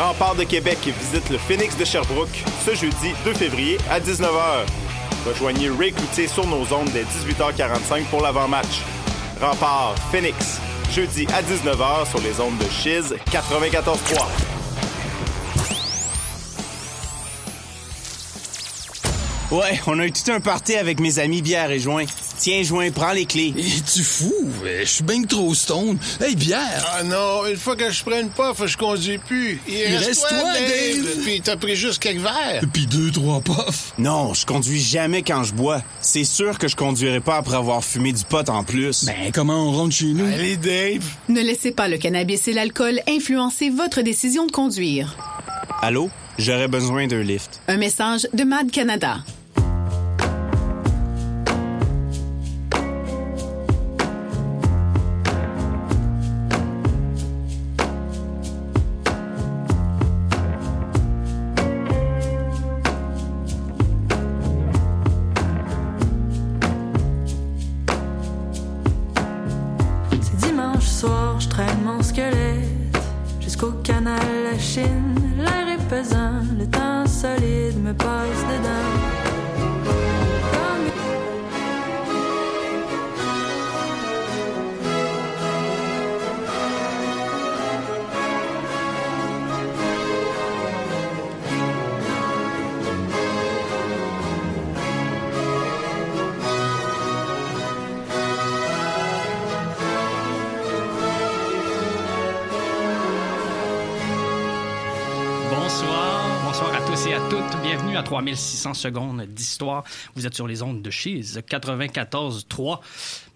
Remparts de Québec visite le Phoenix de Sherbrooke ce jeudi 2 février à 19h. Rejoignez Ray Cloutier sur nos ondes dès 18h45 pour l'avant-match. Rempart Phoenix, jeudi à 19h sur les ondes de Chiz 94.3. Ouais, on a eu tout un party avec mes amis bière et joint. Tiens, joint, prends les clés. Et tu fou? Je suis bien trop stone. Hey, bière! Ah non, une fois que je prenne pas, je conduis plus. Il, reste toi, Dave? Puis t'as pris juste quelques verres. Puis deux, trois puffs. Non, je conduis jamais quand je bois. C'est sûr que je conduirai pas après avoir fumé du pot en plus. Ben, comment on rentre chez nous? Allez, Dave. Ne laissez pas le cannabis et l'alcool influencer votre décision de conduire. Allô? J'aurais besoin d'un lift. Un message de Mad Canada. 3600 secondes d'histoire. Vous êtes sur les ondes de Cheese 94.3.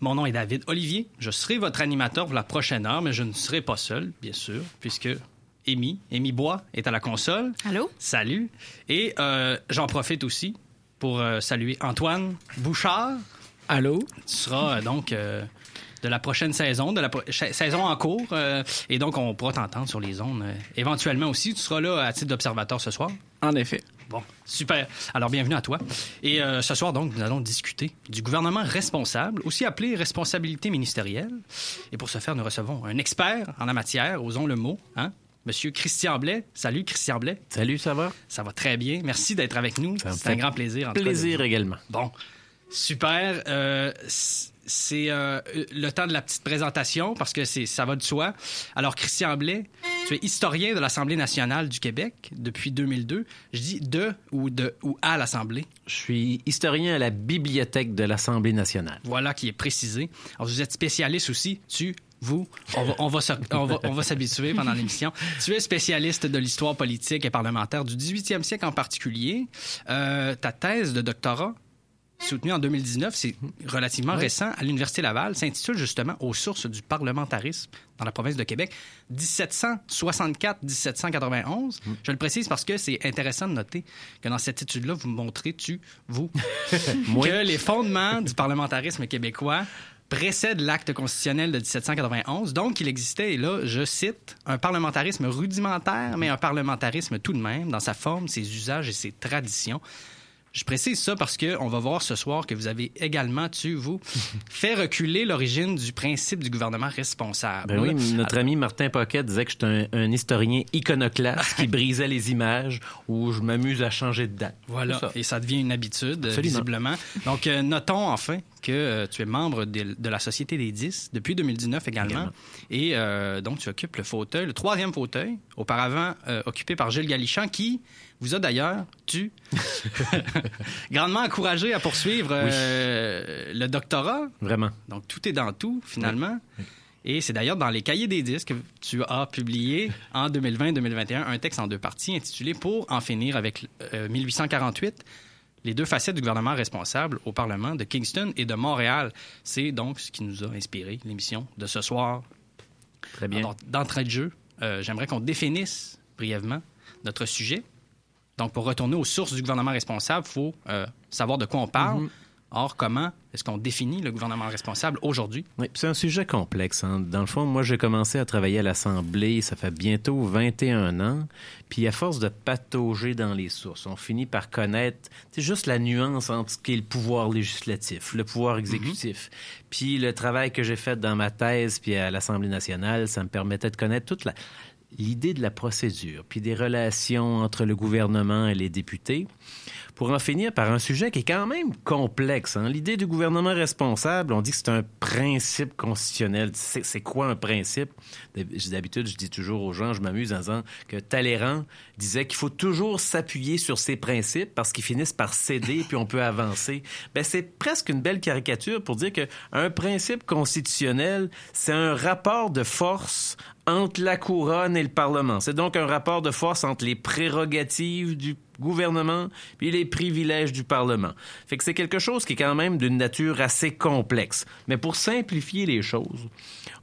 Mon nom est David Olivier. Je serai votre animateur pour la prochaine heure, mais je ne serai pas seul, bien sûr, puisque Amy, Amy Bois est à la console. Allô? Salut. Et euh, j'en profite aussi pour euh, saluer Antoine Bouchard. Allô? Tu seras euh, donc euh, de la prochaine saison, de la pro- saison en cours. euh, et donc, on pourra t'entendre sur les ondes euh, éventuellement aussi. Tu seras là à titre d'observateur ce soir. En effet. Bon, super. Alors, bienvenue à toi. Et euh, ce soir, donc, nous allons discuter du gouvernement responsable, aussi appelé responsabilité ministérielle. Et pour ce faire, nous recevons un expert en la matière, osons le mot, hein? Monsieur Christian Blais. Salut, Christian Blais. Salut, ça va? Ça va très bien. Merci d'être avec nous. C'est un grand plaisir. en tout cas, de- Plaisir également. Bon, super. Euh, c- c'est euh, le temps de la petite présentation parce que c'est ça va de soi. Alors, Christian Blais, tu es historien de l'Assemblée nationale du Québec depuis 2002. Je dis de ou de ou à l'Assemblée. Je suis historien à la Bibliothèque de l'Assemblée nationale. Voilà qui est précisé. Alors, vous êtes spécialiste aussi. Tu vous, on va, on va, se- on va, on va s'habituer pendant l'émission. Tu es spécialiste de l'histoire politique et parlementaire du 18e siècle en particulier. Euh, ta thèse de doctorat, soutenue en 2019, c'est relativement récent, à l'Université Laval, s'intitule justement Aux sources du parlementarisme dans la province de Québec, 1764-1791. Je le précise parce que c'est intéressant de noter que dans cette étude-là, vous montrez, tu, vous, que les fondements du parlementarisme québécois précèdent l'acte constitutionnel de 1791. Donc, il existait, et là, je cite, un parlementarisme rudimentaire, mais un parlementarisme tout de même, dans sa forme, ses usages et ses traditions. Je précise ça parce que on va voir ce soir que vous avez également, tu, vous, fait reculer l'origine du principe du gouvernement responsable. Ben oui, notre ami Martin Pocket disait que j'étais un, un historien iconoclaste qui brisait les images où je m'amuse à changer de date. Voilà, ça. et ça devient une habitude, Absolument. visiblement. Donc, euh, notons enfin que euh, tu es membre de, de la Société des 10 depuis 2019 également. Également. Et euh, donc, tu occupes le fauteuil, le troisième fauteuil, auparavant occupé par Gilles Galichan, qui vous a d'ailleurs, tu, grandement encouragé à poursuivre euh, le doctorat. Vraiment. Donc, tout est dans tout, finalement. Et c'est d'ailleurs dans les cahiers des disques que tu as publié en 2020-2021 un texte en deux parties intitulé Pour en finir avec euh, 1848, les deux facettes du gouvernement responsable au Parlement de Kingston et de Montréal. C'est donc ce qui nous a inspiré l'émission de ce soir. Très bien. D'entrée de jeu, euh, j'aimerais qu'on définisse brièvement notre sujet. Donc, pour retourner aux sources du gouvernement responsable, il faut euh, savoir de quoi on parle. Mhm. Or, comment est-ce qu'on définit le gouvernement responsable aujourd'hui? Oui, c'est un sujet complexe. hein. Dans le fond, moi, j'ai commencé à travailler à l'Assemblée, ça fait bientôt 21 ans. Puis à force de patauger dans les sources, on finit par connaître c'est juste la nuance entre ce qui est le pouvoir législatif, le pouvoir exécutif. Puis le travail que j'ai fait dans ma thèse puis à l'Assemblée nationale, ça me permettait de connaître toute la l'idée de la procédure, puis des relations entre le gouvernement et les députés, pour en finir par un sujet qui est quand même complexe. Hein. L'idée du gouvernement responsable, on dit que c'est un principe constitutionnel. C'est quoi un principe? D'habitude, je dis toujours aux gens, je m'amuse en disant que Talleyrand disait qu'il faut toujours s'appuyer sur ses principes parce qu'ils finissent par céder puis on peut avancer. Ben, c'est presque une belle caricature pour dire qu'un principe constitutionnel, c'est un rapport de force entre la couronne et le Parlement. C'est donc un rapport de force entre les prérogatives du gouvernement puis les privilèges du Parlement. Fait que c'est quelque chose qui est quand même d'une nature assez complexe. Mais pour simplifier les choses,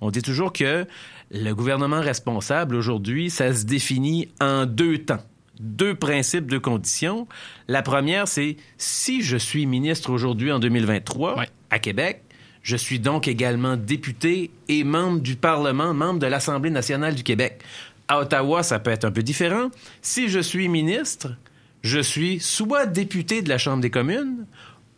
on dit toujours que le gouvernement responsable aujourd'hui, ça se définit en deux temps deux principes, deux conditions. La première, c'est si je suis ministre aujourd'hui en 2023 à Québec, je suis donc également député et membre du Parlement, membre de l'Assemblée nationale du Québec. À Ottawa, ça peut être un peu différent. Si je suis ministre, je suis soit député de la Chambre des communes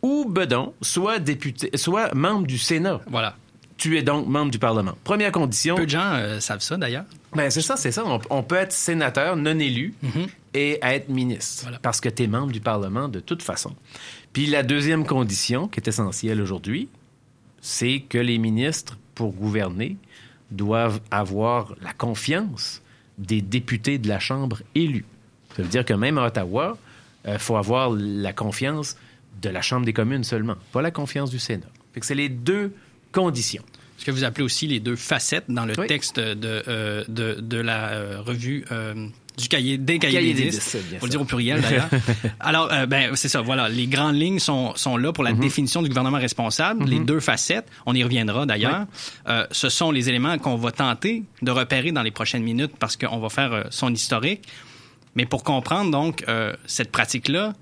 ou, bedon, soit, député, soit membre du Sénat. Voilà. Tu es donc membre du Parlement. Première condition. Peu de gens euh, savent ça, d'ailleurs. Ben, c'est ça, c'est ça. On, peut être sénateur non élu Mhm. et être ministre parce que tu es membre du Parlement de toute façon. Puis la deuxième condition, qui est essentielle aujourd'hui, c'est que les ministres, pour gouverner, doivent avoir la confiance des députés de la Chambre élus. Ça veut dire que même à Ottawa, il faut avoir la confiance de la Chambre des communes seulement, pas la confiance du Sénat. C'est les deux conditions. Ce que vous appelez aussi les deux facettes dans le Oui. texte de, euh, de, de la euh, revue euh, du cahier des cahiers Cahier des des dix. dix, c'est bien Faut le dire au pluriel d'ailleurs. Alors, euh, ben c'est ça. Voilà, les grandes lignes sont, sont là Mhm. pour la définition du gouvernement responsable. Les deux facettes, on y reviendra d'ailleurs. Euh, ce sont les éléments qu'on va tenter de repérer dans les prochaines minutes parce qu'on va faire euh, son historique. Mais pour comprendre donc cette pratique-là,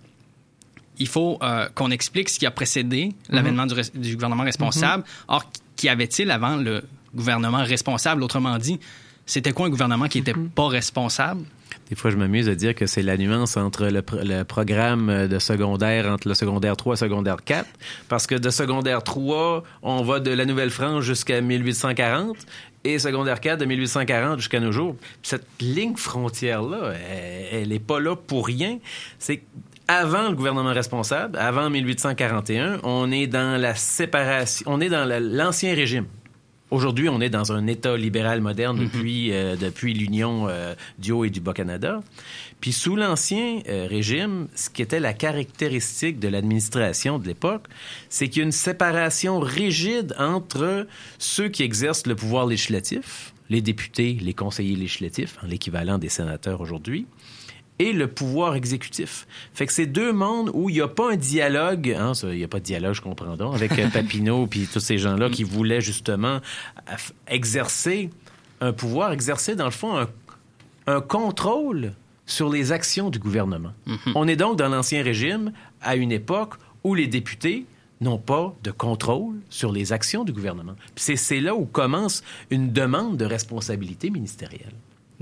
il faut qu'on explique ce qui a précédé Mhm. l'avènement du, du gouvernement responsable. Or, qu'y avait-il avant le gouvernement responsable? Autrement dit, c'était quoi un gouvernement qui n'était pas responsable? Des fois, je m'amuse à dire que c'est la nuance entre le, pr- le programme de secondaire, entre le secondaire 3 et le secondaire 4, parce que de secondaire 3, on va de la Nouvelle-France jusqu'à 1840, et secondaire 4 de 1840 jusqu'à nos jours. Cette ligne frontière-là, elle n'est pas là pour rien. C'est avant le gouvernement responsable, avant 1841, on est dans la séparation, on est dans la- l'ancien régime. Aujourd'hui, on est dans un État libéral moderne depuis, euh, depuis l'union euh, du Haut et du Bas-Canada. Puis sous l'ancien euh, régime, ce qui était la caractéristique de l'administration de l'époque, c'est qu'il y a une séparation rigide entre ceux qui exercent le pouvoir législatif, les députés, les conseillers législatifs, hein, l'équivalent des sénateurs aujourd'hui, et le pouvoir exécutif. Fait que c'est deux mondes où il n'y a pas un dialogue, hein, ça, il n'y a pas de dialogue, je comprends donc, avec euh, Papineau puis tous ces gens-là qui voulaient justement aff- exercer un pouvoir, exercer dans le fond un, un contrôle sur les actions du gouvernement. On est donc dans l'ancien régime à une époque où les députés n'ont pas de contrôle sur les actions du gouvernement. C'est là où commence une demande de responsabilité ministérielle.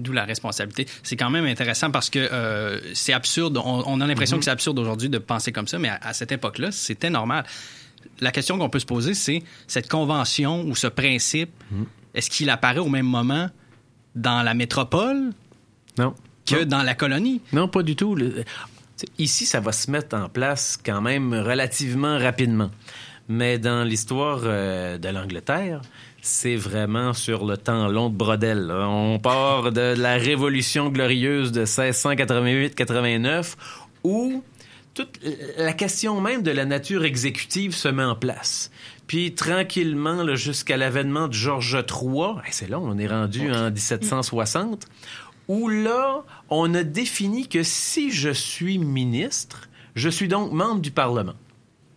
D'où la responsabilité. C'est quand même intéressant parce que euh, c'est absurde. On, on a l'impression que c'est absurde aujourd'hui de penser comme ça, mais à, à cette époque-là, c'était normal. La question qu'on peut se poser, c'est cette convention ou ce principe, est-ce qu'il apparaît au même moment dans la métropole Non. que Non. dans la colonie? Non, pas du tout. Le- Ici, ça va se mettre en place quand même relativement rapidement. Mais dans l'histoire euh, de l'Angleterre, c'est vraiment sur le temps long de brodel. On part de la Révolution glorieuse de 1688-89 où toute la question même de la nature exécutive se met en place. Puis tranquillement, jusqu'à l'avènement de Georges III, hey, c'est là, on est rendu en 1760, où là, on a défini que si je suis ministre, je suis donc membre du Parlement.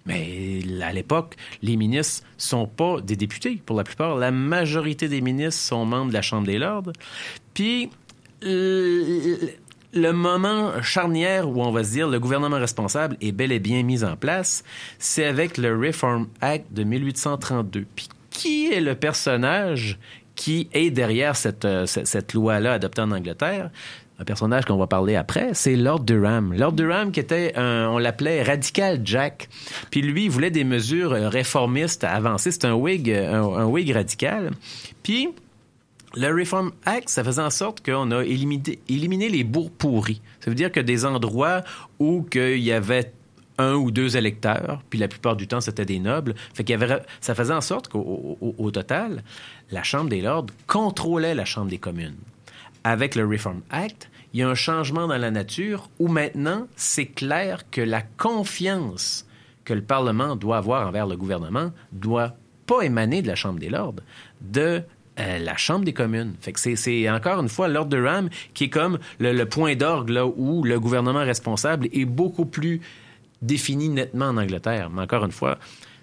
Mais à l'époque, les ministres sont pas des députés pour la plupart. La majorité des ministres sont membres de la Chambre des Lords. Puis le, moment charnière où on va se dire le gouvernement responsable est bel et bien mis en place, c'est avec le Reform Act de 1832. Puis qui est le personnage qui est derrière cette, euh, cette, cette loi-là adoptée en Angleterre? Un personnage qu'on va parler après, c'est Lord Durham. Lord Durham qui était, un- on l'appelait Radical Jack. Puis lui, il voulait des mesures euh, réformistes avancées. C'est un Whig, euh, un, Whig radical. Puis Le Reform Act, ça faisait en sorte qu'on a éliminé, éliminé les bourgs pourris. Ça veut dire que des endroits où il y avait un ou deux électeurs, puis la plupart du temps, c'était des nobles. Fait qu'il y avait, ça faisait en sorte qu'au au, total, la Chambre des Lords contrôlait la Chambre des communes. Avec le Reform Act, il y a un changement dans la nature où maintenant, c'est clair que la confiance que le Parlement doit avoir envers le gouvernement doit pas émaner de la Chambre des Lords, de euh, la Chambre des communes. C'est encore une fois l'ordre de Ram qui est comme le, point d'orgue où le gouvernement responsable est beaucoup plus défini nettement en Angleterre. Mais encore une fois,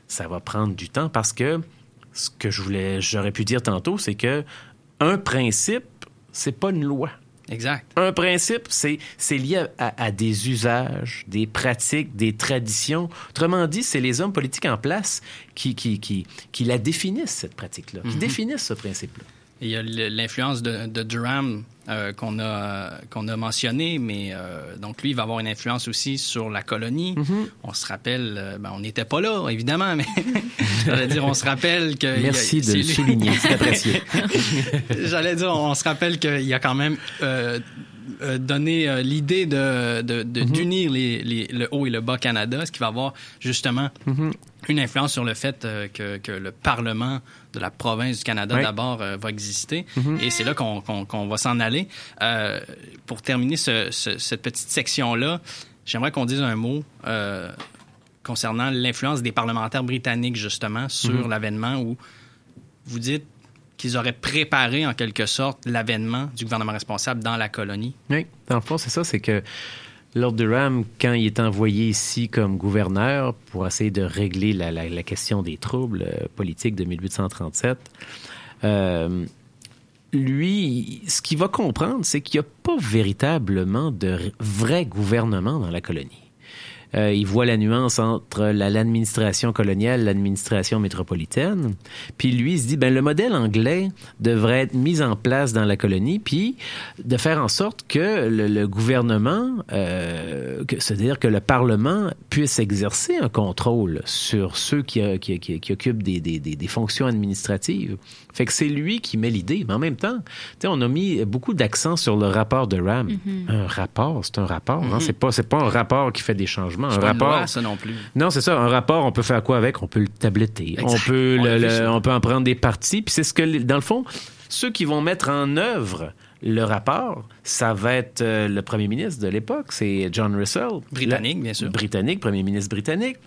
ça va prendre du temps parce que ce que j'aurais pu dire tantôt, c'est que un principe, c'est pas une loi. Exact. Un principe, c'est, lié à, des usages, des pratiques, des traditions. Autrement dit, c'est les hommes politiques en place qui, qui, qui, qui la définissent, cette pratique-là, qui mhm. définissent ce principe-là. Il y a l'influence de, de, Durham euh, qu'on a, qu'on a mentionné, mais euh, donc lui, il va avoir une influence aussi sur la colonie. Mhm. On se rappelle, euh, ben, on n'était pas là, évidemment, mais j'allais dire, on se rappelle que... Merci de le souligner, c'est apprécié. j'allais dire, on se rappelle qu'il y a quand même euh, donner euh, l'idée de, mhm. d'unir les, le haut et le bas Canada, ce qui va avoir justement mhm. Une influence sur le fait euh, que, que, le Parlement de la province du Canada d'abord va exister. Mhm. Et c'est là qu'on, va s'en aller. pour terminer cette petite section-là, j'aimerais qu'on dise un mot concernant l'influence des parlementaires britanniques justement sur l'avènement où vous dites qu'ils auraient préparé en quelque sorte l'avènement du gouvernement responsable dans la colonie. Oui, dans le fond, c'est ça, c'est que Lord Durham, quand il est envoyé ici comme gouverneur pour essayer de régler la, question des troubles euh, politiques de 1837, euh, lui, ce qu'il va comprendre, c'est qu'il n'y a pas véritablement de vrai gouvernement dans la colonie. Euh, il voit la nuance entre l'administration coloniale l'administration métropolitaine. Puis lui, il se dit, ben le modèle anglais devrait être mis en place dans la colonie, puis de faire en sorte que le, gouvernement, euh, c'est-à-dire que le Parlement puisse exercer un contrôle sur ceux qui, qui, qui, occupent des, des, des, fonctions administratives. Fait que c'est lui qui met l'idée, mais en même temps, on a mis beaucoup d'accent sur le rapport de Ram. Mm-hmm. Un rapport, c'est un rapport. Hein? Mm-hmm. C'est pas, c'est pas un rapport qui fait des changements un rapport. ça non plus. Non, c'est ça. Un rapport, on peut faire quoi avec? On peut le tabletter. On peut, on, peut en prendre des parties. Puis c'est ce que, dans le fond, ceux qui vont mettre en œuvre le rapport, ça va être euh, le premier ministre de l'époque, c'est John Russell. Britannique, bien sûr. Britannique, premier ministre britannique.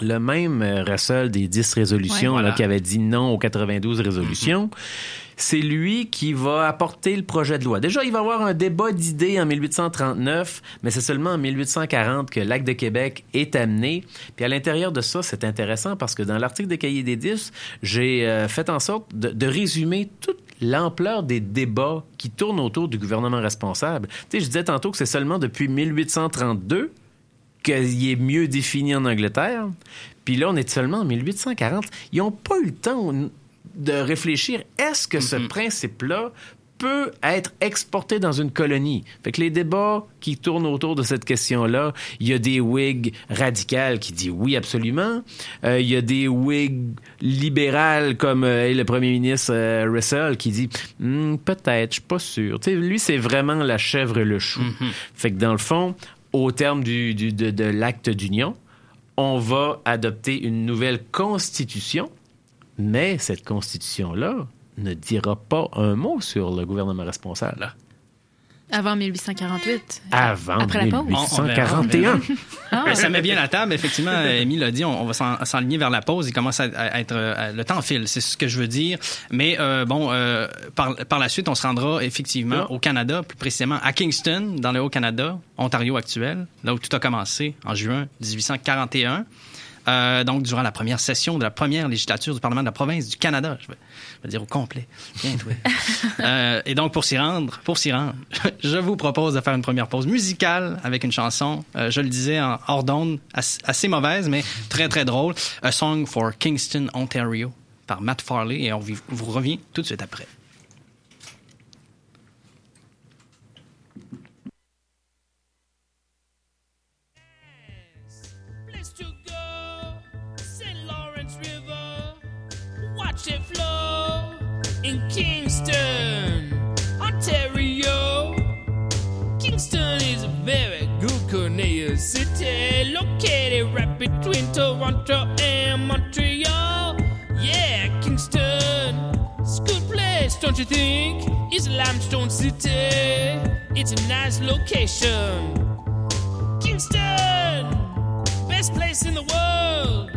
Le même euh, Russell des 10 résolutions qui avait dit non aux 92 résolutions. Mm-hmm c'est lui qui va apporter le projet de loi. Déjà, il va y avoir un débat d'idées en 1839, mais c'est seulement en 1840 que l'Acte de Québec est amené. Puis à l'intérieur de ça, c'est intéressant parce que dans l'article de Cahiers des 10, j'ai euh, fait en sorte de, résumer toute l'ampleur des débats qui tournent autour du gouvernement responsable. Tu sais, je disais tantôt que c'est seulement depuis 1832 qu'il est mieux défini en Angleterre. Puis là, on est seulement en 1840. Ils n'ont pas eu le temps de réfléchir, est-ce que ce mm-hmm. principe-là peut être exporté dans une colonie? Fait que les débats qui tournent autour de cette question-là, il y a des Whigs radicales qui disent oui absolument, euh, il y a des Whigs libérales comme euh, le premier ministre euh, Russell qui dit hmm, peut-être, je suis pas sûr. lui c'est vraiment la chèvre et le chou. Mm-hmm. Fait que dans le fond, au terme du, de, de l'acte d'union, on va adopter une nouvelle constitution mais cette constitution-là ne dira pas un mot sur le gouvernement responsable. Avant 1848. Avant Après 1841. Ah, ça met bien la table. Effectivement, Amy l'a dit, on, va s'enligner vers la pause. Il commence à, être... le temps file, c'est ce que je veux dire. Mais euh, bon, euh, par, par, la suite, on se rendra effectivement au Canada, plus précisément à Kingston, dans le Haut-Canada, Ontario actuel, là où tout a commencé en juin 1841. Euh, donc, durant la première session de la première législature du Parlement de la province du Canada, je vais, dire au complet. euh, et donc, pour s'y rendre, pour s'y rendre, je vous propose de faire une première pause musicale avec une chanson, euh, je le disais en hors d'onde, assez, mauvaise, mais très, très drôle. A Song for Kingston, Ontario, par Matt Farley, et on vous revient tout de suite après. In Kingston, Ontario. Kingston is a very good Canadian city, located right between Toronto and Montreal. Yeah, Kingston, it's a good place, don't you think? It's a limestone city, it's a nice location. Kingston, best place in the world,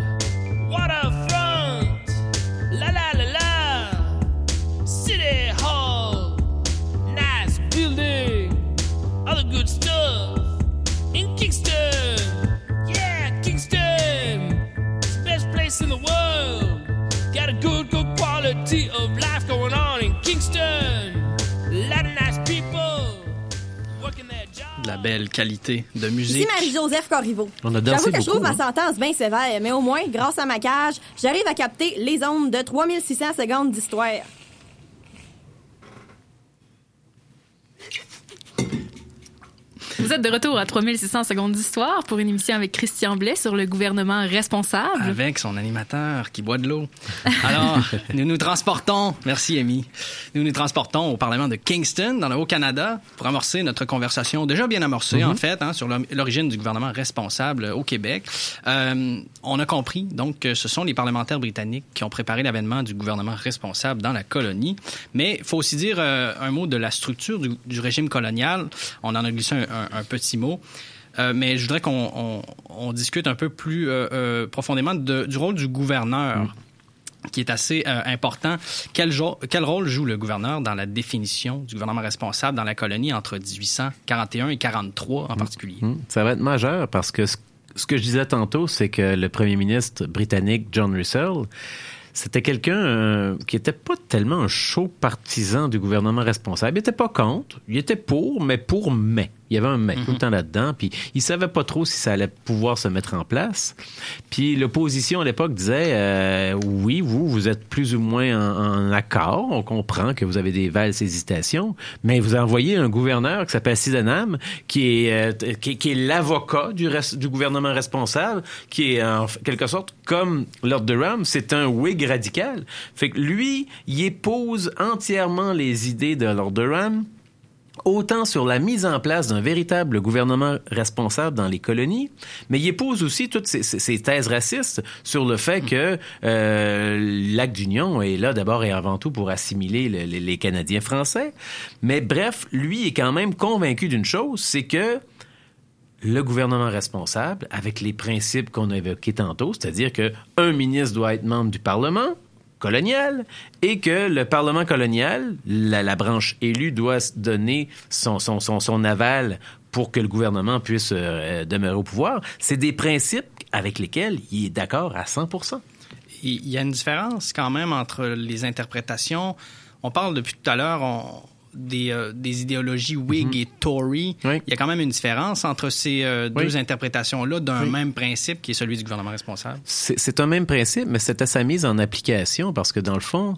belle qualité de Ici musique. Marie-Joseph Corriveau. On a dansé J'avoue que je trouve ma hein? sentence bien sévère, mais au moins, grâce à ma cage, j'arrive à capter les ondes de 3600 secondes d'histoire. Vous êtes de retour à 3600 secondes d'histoire pour une émission avec Christian Blais sur le gouvernement responsable. Avec son animateur qui boit de l'eau. Alors, nous nous transportons, merci Amy, nous nous transportons au Parlement de Kingston, dans le Haut-Canada, pour amorcer notre conversation, déjà bien amorcée en fait, hein, sur l'origine du gouvernement responsable au Québec. Euh, on a compris donc que ce sont les parlementaires britanniques qui ont préparé l'avènement du gouvernement responsable dans la colonie. Mais il faut aussi dire euh, un mot de la structure du, du régime colonial. On en a glissé un, un- un petit mot. Euh, mais je voudrais qu'on on- on discute un peu plus euh, euh, profondément de- du rôle du gouverneur. qui est assez important. Quel, rôle joue le gouverneur dans la définition du gouvernement responsable dans la colonie entre 1841 et 43 en particulier? Hum, Ça va être majeur parce que ce, ce que je disais tantôt, c'est que le premier ministre britannique John Russell, c'était quelqu'un euh, qui était pas tellement un chaud partisan du gouvernement responsable. Il était pas contre, il était pour, mais pour mais. Il y avait un mais tout le temps là-dedans, puis il savait pas trop si ça allait pouvoir se mettre en place. Puis l'opposition à l'époque disait euh, oui, vous, vous êtes plus ou moins en, en accord, on comprend que vous avez des valses hésitations, mais vous envoyez un gouverneur qui s'appelle Sydenham, qui est euh, qui, qui est l'avocat du, du gouvernement responsable, qui est en quelque sorte comme Lord Durham, c'est un Whig radical. Fait que lui, il épouse entièrement les idées de Lord Durham autant sur la mise en place d'un véritable gouvernement responsable dans les colonies, mais il épouse aussi toutes ces, thèses racistes sur le fait que euh, l'acte d'union est là d'abord et avant tout pour assimiler le- les, les Canadiens français. Mais bref, lui est quand même convaincu d'une chose, c'est que le gouvernement responsable, avec les principes qu'on a évoqués tantôt, c'est-à-dire que un ministre doit être membre du Parlement et que le Parlement colonial, la, branche élue, doit donner son, aval pour que le gouvernement puisse euh, demeurer au pouvoir. C'est des principes avec lesquels il est d'accord à 100 Il il y a une différence quand même entre les interprétations. On parle depuis tout à l'heure des, euh, des idéologies Whig et Tory. Il y a quand même une différence entre ces euh, deux interprétations-là d'un Oui. même principe qui est celui du gouvernement responsable. C'est un même principe, mais c'était sa mise en application parce que dans le fond,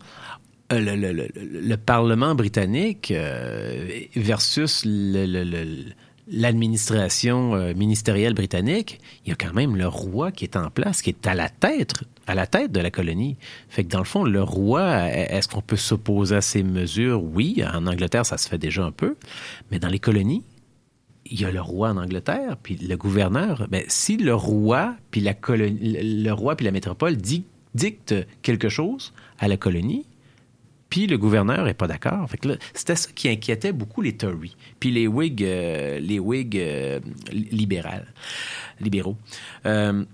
euh, le, le- le- le Parlement britannique versus le- l'administration ministérielle britannique, il y a quand même le roi qui est en place, qui est à la tête, à la tête de la colonie. Fait que dans le fond, le roi, est-ce qu'on peut s'opposer à ces mesures? Oui, en Angleterre, ça se fait déjà un peu, mais dans les colonies, il y a le roi en Angleterre, puis le gouverneur. Ben, si le roi puis la colonie, le roi puis la métropole di- dictent quelque chose à la colonie, puis le gouverneur est pas d'accord. Fait que c'était ça qui inquiétait beaucoup les Tories, puis les Whigs, euh, les Whigs euh, libéraux. Euh,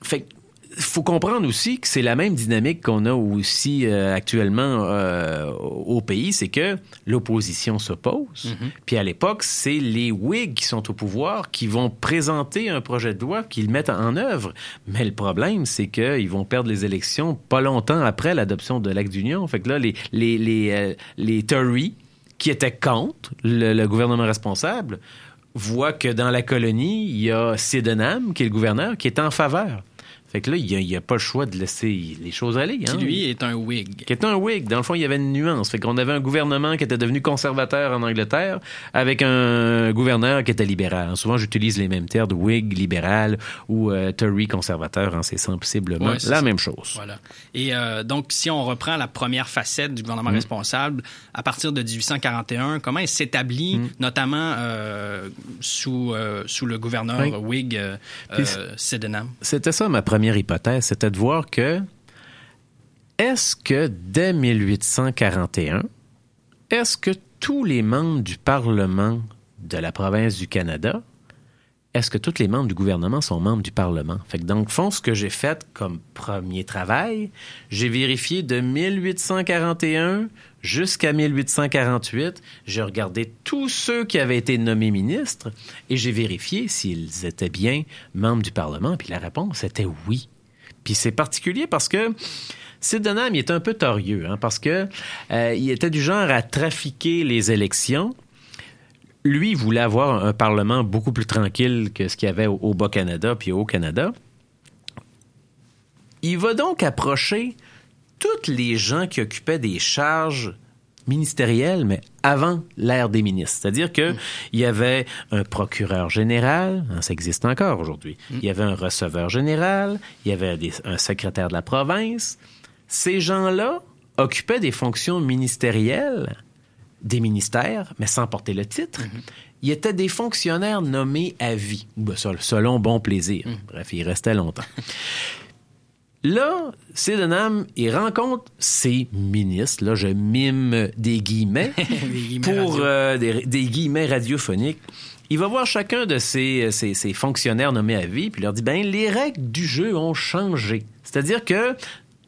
fait que faut comprendre aussi que c'est la même dynamique qu'on a aussi euh, actuellement euh, au pays, c'est que l'opposition s'oppose. Puis à l'époque, c'est les Whigs qui sont au pouvoir qui vont présenter un projet de loi qu'ils mettent en œuvre. Mais le problème, c'est qu'ils vont perdre les élections pas longtemps après l'adoption de l'acte d'union. Fait que là, les, les, les, euh, les Tories, qui étaient contre le, le gouvernement responsable, voient que dans la colonie, il y a Sydenham, qui est le gouverneur, qui est en faveur. Fait que là, il n'y a, pas le choix de laisser les choses aller. Qui, hein. lui, est un Whig. Qui est un Whig. Dans le fond, il y avait une nuance. Fait qu'on avait un gouvernement qui était devenu conservateur en Angleterre avec un gouverneur qui était libéral. Souvent, j'utilise les mêmes termes de Whig, libéral ou euh, Tory, conservateur. hein. C'est sensiblement Ouais, la ça. même chose. Voilà. Et euh, donc, si on reprend la première facette du gouvernement Mm. responsable, à partir de 1841, comment il s'établit, Mm. notamment euh, sous, euh, sous le gouverneur Oui. Whig Sydenham? C'était ça ma première hypothèse, c'était de voir que est-ce que dès 1841, est-ce que tous les membres du Parlement de la province du Canada, est-ce que tous les membres du gouvernement sont membres du Parlement? Fait le fond, ce que j'ai fait comme premier travail, j'ai vérifié de 1841 jusqu'à 1848, j'ai regardé tous ceux qui avaient été nommés ministres et j'ai vérifié s'ils étaient bien membres du Parlement. Puis la réponse était oui. Puis c'est particulier parce que il était un peu torieux, hein, parce que euh, était du genre à trafiquer les élections. Lui, voulait avoir un Parlement beaucoup plus tranquille que ce qu'il y avait au, au Bas-Canada puis au Canada. Il va donc approcher tous les gens qui occupaient des charges ministérielles, mais avant l'ère des ministres. C'est-à-dire que il y avait un procureur général, hein, ça existe encore aujourd'hui. Il y avait un receveur général, il y avait des- un secrétaire de la province. Ces gens-là occupaient des fonctions ministérielles, des ministères, mais sans porter le titre. Ils étaient des fonctionnaires nommés à vie, Ben, sel- selon bon plaisir. Bref, ils restaient longtemps. Là, Sydenham, il rencontre ses ministres, là, je mime des guillemets, pour euh, des, des guillemets radiophoniques. Il va voir chacun de ses, ses- ses fonctionnaires nommés à vie, puis il leur dit, ben, les règles du jeu ont changé. C'est-à-dire que,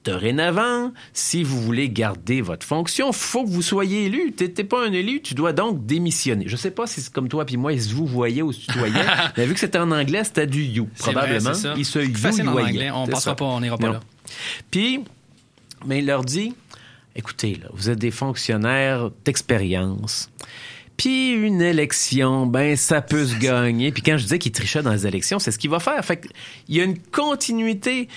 dorénavant, si vous voulez garder votre fonction, faut que vous soyez élu. T'es t'es pas un élu, tu dois donc démissionner. Je sais pas si c'est comme toi puis moi, ils se vous voyaient ou se tutoyaient, mais vu que c'était en anglais, c'était du you, vrai, probablement. ça. Ils se anglais, on passera pas, on n'ira pas Non. là. Puis, mais il leur dit, écoutez, là, vous êtes des fonctionnaires d'expérience. Puis une élection, ben ça peut se gagner. Puis quand je disais qu'il trichait dans les élections, c'est ce qu'il va faire. Fait que il y a une continuité.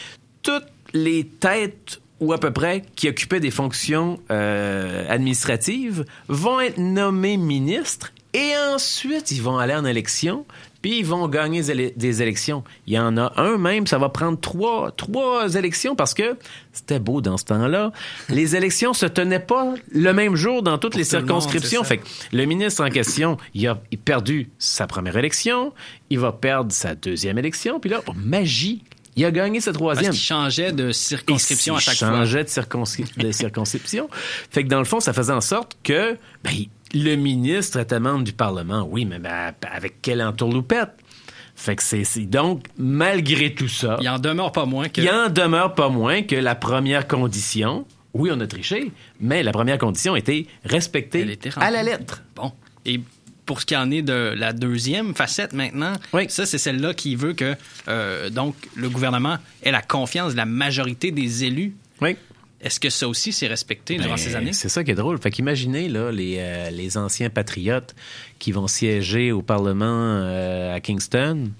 Toutes les têtes ou à peu près qui occupaient des fonctions euh, administratives vont être nommés ministres et ensuite ils vont aller en élection. Puis ils vont gagner des élec- des élections. Il y en a un même, ça va prendre trois, trois élections parce que c'était beau dans ce temps-là. Les élections se tenaient pas le même jour dans toutes Pour les le monde, circonscriptions. ça. Fait que le ministre en question, il a il a perdu sa première élection, il va perdre sa deuxième élection, puis là, oh, magie, il a gagné sa troisième. Parce qu'il changeait de circonscription à Il chaque fois. changeait de, circonscri- de circonscription. Fait que dans le fond, ça faisait en sorte que ben, le ministre était membre du Parlement. Oui, mais ben, avec quelle entourloupette? Fait que c'est donc, malgré tout ça, Il en demeure pas moins que. il en demeure pas moins que la première condition, oui, on a triché, mais la première condition était respectée était à la lettre. Bon. Et pour ce qui en est de la deuxième facette maintenant, ça, c'est celle-là qui veut que euh, donc le gouvernement ait la confiance de la majorité des élus. Oui. Est-ce que ça aussi s'est respecté durant Ben, ces années? C'est ça qui est drôle. Fait qu'imaginez là, les, euh, les anciens patriotes qui vont siéger au Parlement euh, à Kingston,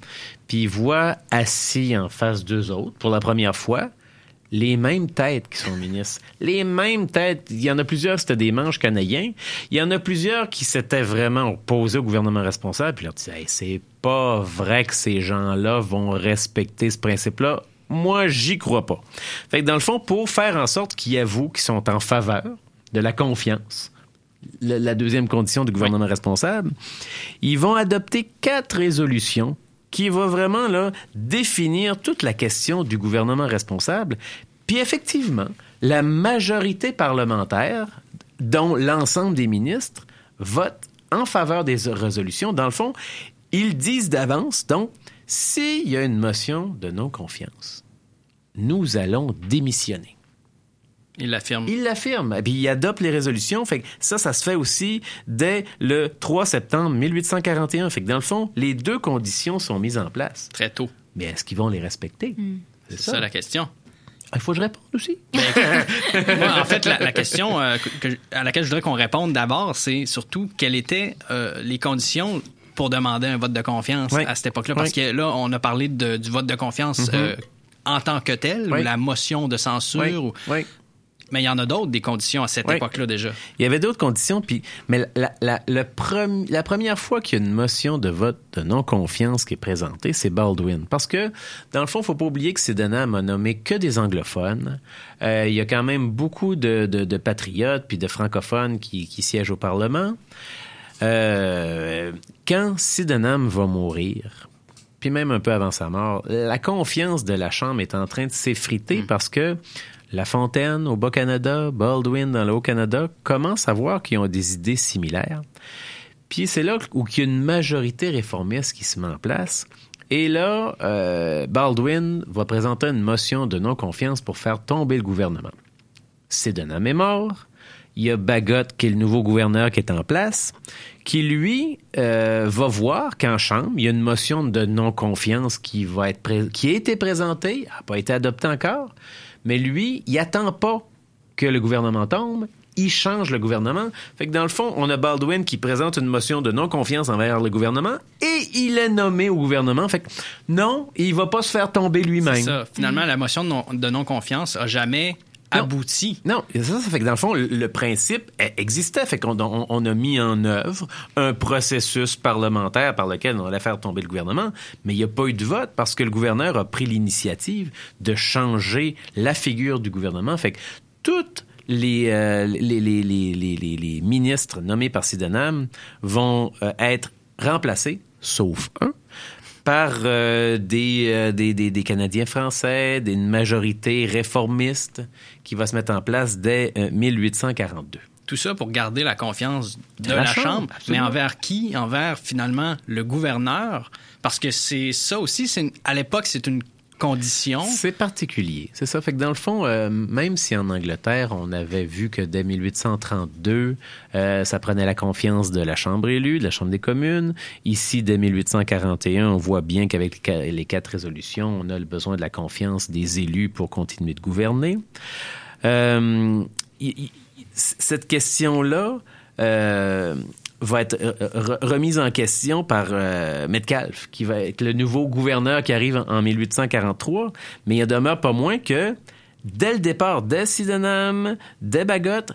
puis ils voient assis en face d'eux autres pour la première fois les mêmes têtes qui sont ministres. Les mêmes têtes. Il y en a plusieurs, c'était des manches canadiens. Il y en a plusieurs qui s'étaient vraiment opposés au gouvernement responsable. Puis ils leur disaient, Hey, c'est pas vrai que ces gens-là vont respecter ce principe-là. Moi, j'y crois pas. Fait que dans le fond, pour faire en sorte qu'il y avouent qu'ils sont en faveur de la confiance, la deuxième condition du gouvernement responsable, ils vont adopter quatre résolutions qui vont vraiment définir toute la question du gouvernement responsable. Puis effectivement, la majorité parlementaire, dont l'ensemble des ministres, vote en faveur des résolutions. Dans le fond, ils disent d'avance, donc, s'il y a une motion de non-confiance, nous allons démissionner. Il l'affirme. Il l'affirme. Et Puis il adopte les résolutions. Fait que ça, ça se fait aussi dès le 3 septembre 1841. Fait que dans le fond, les deux conditions sont mises en place. Très tôt. Mais est-ce qu'ils vont les respecter? C'est ça. la question. Il faut que je réponde aussi. Moi, en fait, la, la question euh, que- à laquelle je voudrais qu'on réponde d'abord, c'est surtout quelles étaient euh, les conditions pour demander un vote de confiance Oui. à cette époque-là? Parce Oui. que là, on a parlé de- du vote de confiance Mhm. euh, en tant que Oui. ou la motion de censure. Oui, ou- oui. Mais il y en a d'autres, des conditions à cette Oui. époque-là déjà. Il y avait d'autres conditions, puis mais la, la, le premi- la première fois qu'il y a une motion de vote de non-confiance qui est présentée, c'est Baldwin. Parce que, dans le fond, faut pas oublier que Sydenham a nommé que des anglophones. Euh, il y a quand même beaucoup de, de, de patriotes puis de francophones qui, qui siègent au Parlement. Euh, quand Sydenham va mourir, puis même un peu avant sa mort, la confiance de la Chambre est en train de s'effriter parce que La Fontaine au Bas-Canada, Baldwin dans le Haut-Canada commencent à voir qu'ils ont des idées similaires. Puis c'est là où il y a une majorité réformiste qui se met en place. Et là, euh, Baldwin va présenter une motion de non-confiance pour faire tomber le gouvernement. Sydenham est mort. Il y a Bagot, qui est le nouveau gouverneur qui est en place, qui, lui, euh, va voir qu'en Chambre, il y a une motion de non-confiance qui, qui a été présentée, n'a pas été adoptée encore, mais lui, il attend pas que le gouvernement tombe, il change le gouvernement. Fait que dans le fond, on a Baldwin qui présente une motion de non-confiance envers le gouvernement et il est nommé au gouvernement. Fait que non, il va pas se faire tomber lui-même. Finalement, la motion de non-confiance a jamais abouti. Non, ça, ça fait que dans le fond, le, principe existait. Fait qu'on on, on a mis en œuvre un processus parlementaire par lequel on allait faire tomber le gouvernement, mais il n'y a pas eu de vote parce que le gouverneur a pris l'initiative de changer la figure du gouvernement. Fait que toutes les, euh, les, les, les, ministres nommés par Sydenham vont euh, être remplacés, sauf un, par euh, des, euh, des, des, des Canadiens français, d'une majorité réformiste qui va se mettre en place dès euh, 1842. Tout ça pour garder la confiance de De la, la Chambre. Chambre, Mais envers qui? Envers, finalement, le gouverneur? Parce que c'est ça aussi, c'est à l'époque, c'est une C'est particulier. C'est ça. Fait que dans le fond, euh, même si en Angleterre, on avait vu que dès 1832, euh, ça prenait la confiance de la Chambre élue, de la Chambre des communes. Ici, dès 1841, on voit bien qu'avec les quatre résolutions, on a le besoin de la confiance des élus pour continuer de gouverner. Euh, cette question-là va être euh, re- remise en question par euh, Metcalfe, qui va être le nouveau gouverneur qui arrive en, en 1843. Mais il en demeure pas moins que dès le départ, dès Sydenham, dès Bagot,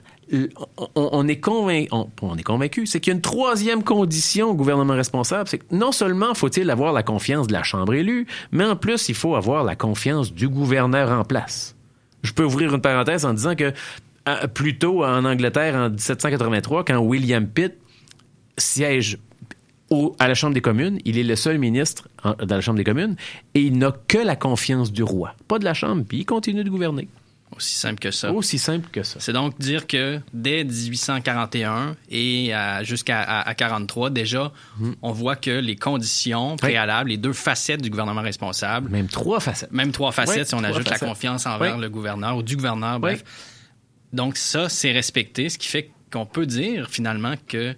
on, est convaincu, on, est convaincu, c'est qu'il y a une troisième condition au gouvernement responsable, c'est que non seulement faut-il avoir la confiance de la Chambre élue, mais en plus il faut avoir la confiance du gouverneur en place. Je peux ouvrir une parenthèse en disant que euh, plus tôt en Angleterre, en 1783, quand William Pitt siège au- à la Chambre des communes, il est le seul ministre en- dans la Chambre des communes et il n'a que la confiance du roi, pas de la Chambre, puis il continue de gouverner. Aussi simple que ça. Aussi simple que ça. C'est donc dire que dès 1841 et jusqu'à à, à 43, déjà, Mhm. on voit que les conditions préalables, les deux facettes du gouvernement responsable, même trois facettes, même trois facettes Oui, si on ajoute la confiance envers Oui. le gouverneur ou du gouverneur, bref. Donc ça, c'est respecté, ce qui fait qu'on peut dire finalement que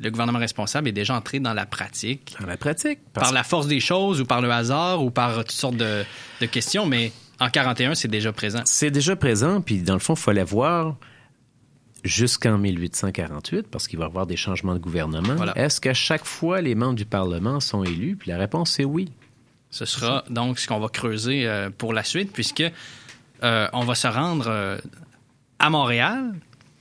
le gouvernement responsable est déjà entré dans la pratique. Dans la pratique. Par la force des choses ou par le hasard ou par toutes sortes de, de questions, mais en 41, c'est déjà présent. C'est déjà présent, puis dans le fond, il fallait voir jusqu'en 1848, parce qu'il va y avoir des changements de gouvernement. Voilà. Est-ce qu'à chaque fois, les membres du Parlement sont élus? Puis la réponse est oui. Ce sera donc ce qu'on va creuser euh, pour la suite, puisque euh, on va se rendre euh, à Montréal,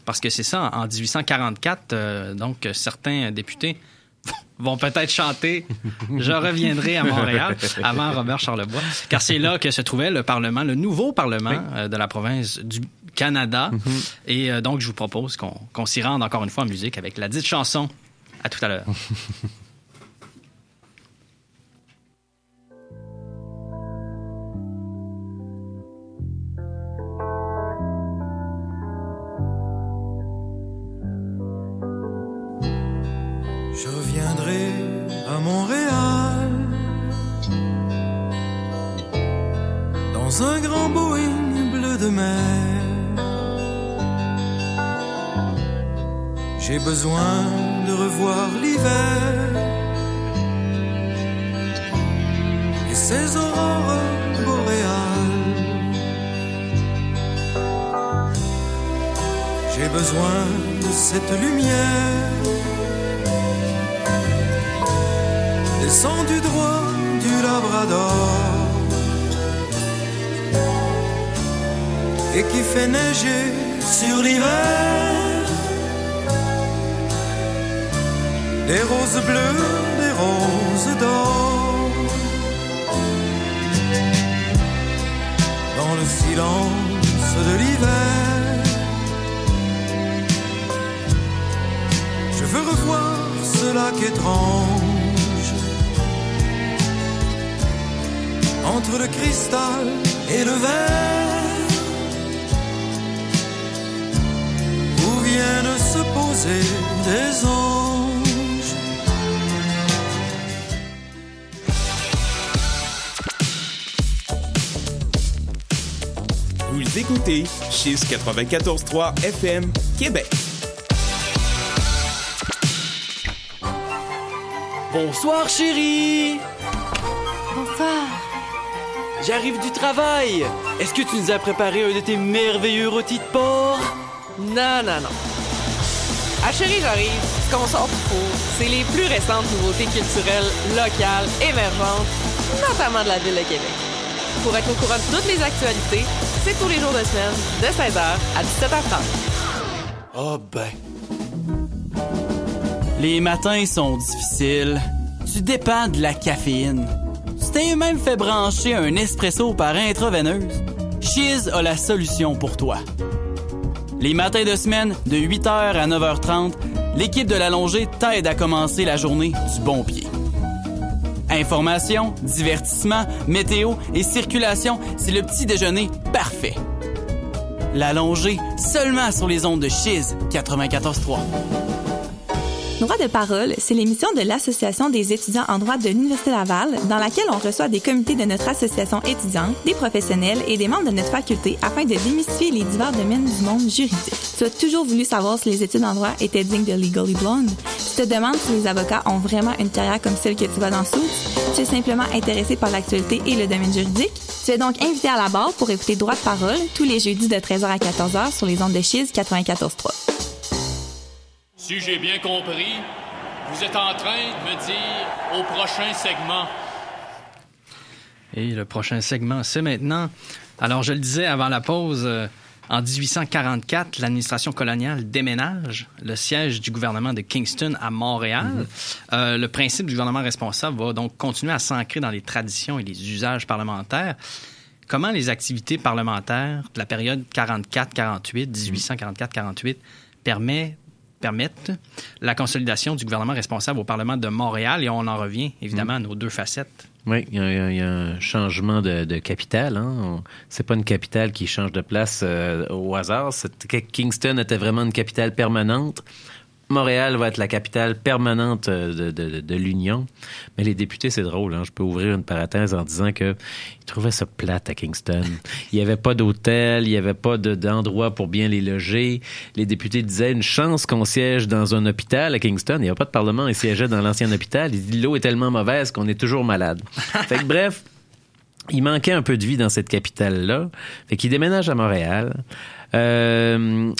parce que c'est ça, en 1844, euh, donc certains députés vont peut-être chanter Je reviendrai à Montréal avant Robert Charlebois, car c'est là que se trouvait le Parlement, le nouveau Parlement euh, de la province du Canada. Et euh, donc, je vous propose qu'on qu'on s'y rende encore une fois en musique avec la dite chanson. À tout à l'heure. de lumière descendu droit du Labrador et qui fait neiger sur l'hiver. Des roses bleues, des roses d'or. Dans le silence de l'hiver. Étrange. Entre le cristal et le verre. Où viennent se poser des anges. Vous écoutez Chiz 94.3 FM Québec. Bonsoir chérie Bonsoir. J'arrive du travail Est-ce que tu nous as préparé un de tes merveilleux rôtis de porc? Non, non, non. Ah chérie, j'arrive. Ce qu'on sort du four, c'est les plus récentes nouveautés culturelles, locales, émergentes, notamment de la ville de Québec. Pour être au courant de toutes les actualités, c'est tous les jours de semaine, de 16h à 17h30. Oh ben. Les matins sont difficiles. Tu dépends de la caféine. Tu t'es même fait brancher un espresso par intraveineuse. Chiz a la solution pour toi. Les matins de semaine, de 8h à 9h30, l'équipe de l'allongée t'aide à commencer la journée du bon pied. Information, divertissement, météo et circulation, c'est le petit déjeuner parfait. L'allongée, seulement sur les ondes de Chiz 94.3. Droit de parole, c'est l'émission de l'Association des étudiants en droit de l'Université Laval, dans laquelle on reçoit des comités de notre association étudiante, des professionnels et des membres de notre faculté afin de démystifier les divers domaines du monde juridique. Tu as toujours voulu savoir si les études en droit étaient dignes de Legally Blonde? Tu te demandes si les avocats ont vraiment une carrière comme celle que tu vois dans Suits? Tu es simplement intéressé par l'actualité et le domaine juridique? Tu es donc invité à la barre pour écouter Droit de parole tous les jeudis de 13h à 14h sur les ondes de Chiz 94.3. Si j'ai bien compris, vous êtes en train de me dire au prochain segment. Et le prochain segment, c'est maintenant. Alors, je le disais avant la pause, euh, en 1844, l'administration coloniale déménage le siège du gouvernement de Kingston à Montréal. Euh, le principe du gouvernement responsable va donc continuer à s'ancrer dans les traditions et les usages parlementaires. Comment les activités parlementaires de la période 44-48, 1844-48, permet- permettent la consolidation du gouvernement responsable au Parlement de Montréal? Et on en revient évidemment à nos deux facettes. Oui, il y, a- un changement de, de capitale. Hein. C'est pas une capitale qui change de place euh, au hasard. Kingston était vraiment une capitale permanente. Montréal va être la capitale permanente euh, de, de- de l'Union. Mais les députés, c'est drôle. Hein? Je peux ouvrir une parenthèse en disant que ils trouvaient ça plate à Kingston. Il n'y avait pas d'hôtel, il n'y avait pas de- d'endroit pour bien les loger. Les députés disaient une chance qu'on siège dans un hôpital à Kingston. Il n'y avait pas de parlement, ils siégeaient dans l'ancien hôpital. L'eau est tellement mauvaise qu'on est toujours malade. fait que bref, il manquait un peu de vie dans cette capitale-là. Fait qu'il déménage à Montréal. Euh,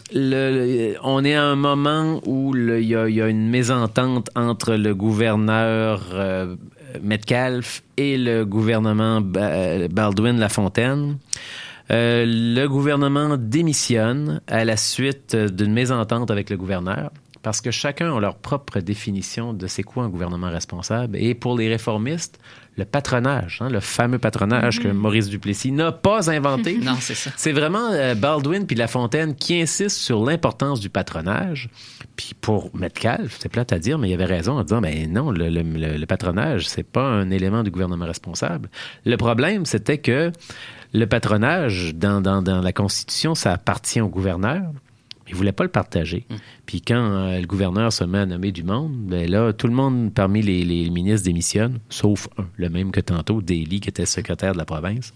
on est à un moment où il y, a, une mésentente entre le gouverneur euh, Metcalfe et le gouvernement Ba- Baldwin Lafontaine. Euh, le gouvernement démissionne à la suite d'une mésentente avec le gouverneur parce que chacun a leur propre définition de c'est quoi un gouvernement responsable. Et pour les réformistes, le patronage, hein, le fameux patronage que Maurice Duplessis n'a pas inventé. Non, c'est ça. C'est vraiment euh, Baldwin puis Lafontaine qui insistent sur l'importance du patronage. Puis pour Metcalfe, c'est plate à dire, mais il avait raison en disant, ben non, le- le patronage, c'est pas un élément du gouvernement responsable. Le problème, c'était que le patronage, dans, dans, dans la Constitution, ça appartient au gouverneur. Il voulait pas le partager. Puis quand euh, le gouverneur se met à nommer du monde, ben là, tout le monde parmi les, les ministres démissionne, sauf un, le même que tantôt, Daly, qui était secrétaire de la province.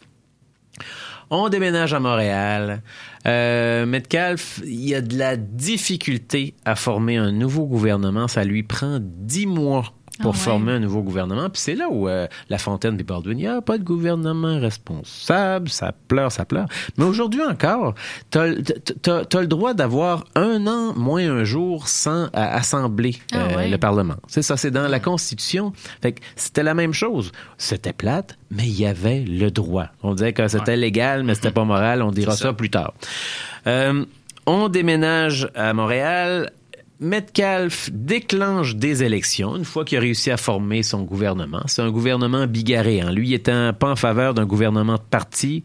On déménage à Montréal. Euh, Metcalfe, il y a de la difficulté à former un nouveau gouvernement. Ça lui prend dix mois pour Ah ouais. former un nouveau gouvernement. Puis c'est là où euh, La Fontaine et Baldwin, il n'y a pas de gouvernement responsable, ça pleure, ça pleure. Mais aujourd'hui encore, tu as, le droit d'avoir un an moins un jour sans assembler Ah euh, ouais. le Parlement. C'est ça, c'est dans la Constitution. Fait que c'était la même chose. C'était plate, mais il y avait le droit. On disait que c'était légal, mais c'était pas moral. On dira ça. ça. plus tard. Euh, on déménage à Montréal. Metcalf déclenche des élections une fois qu'il a réussi à former son gouvernement. C'est un gouvernement bigarré. Hein. Lui, il était pas en faveur d'un gouvernement de parti,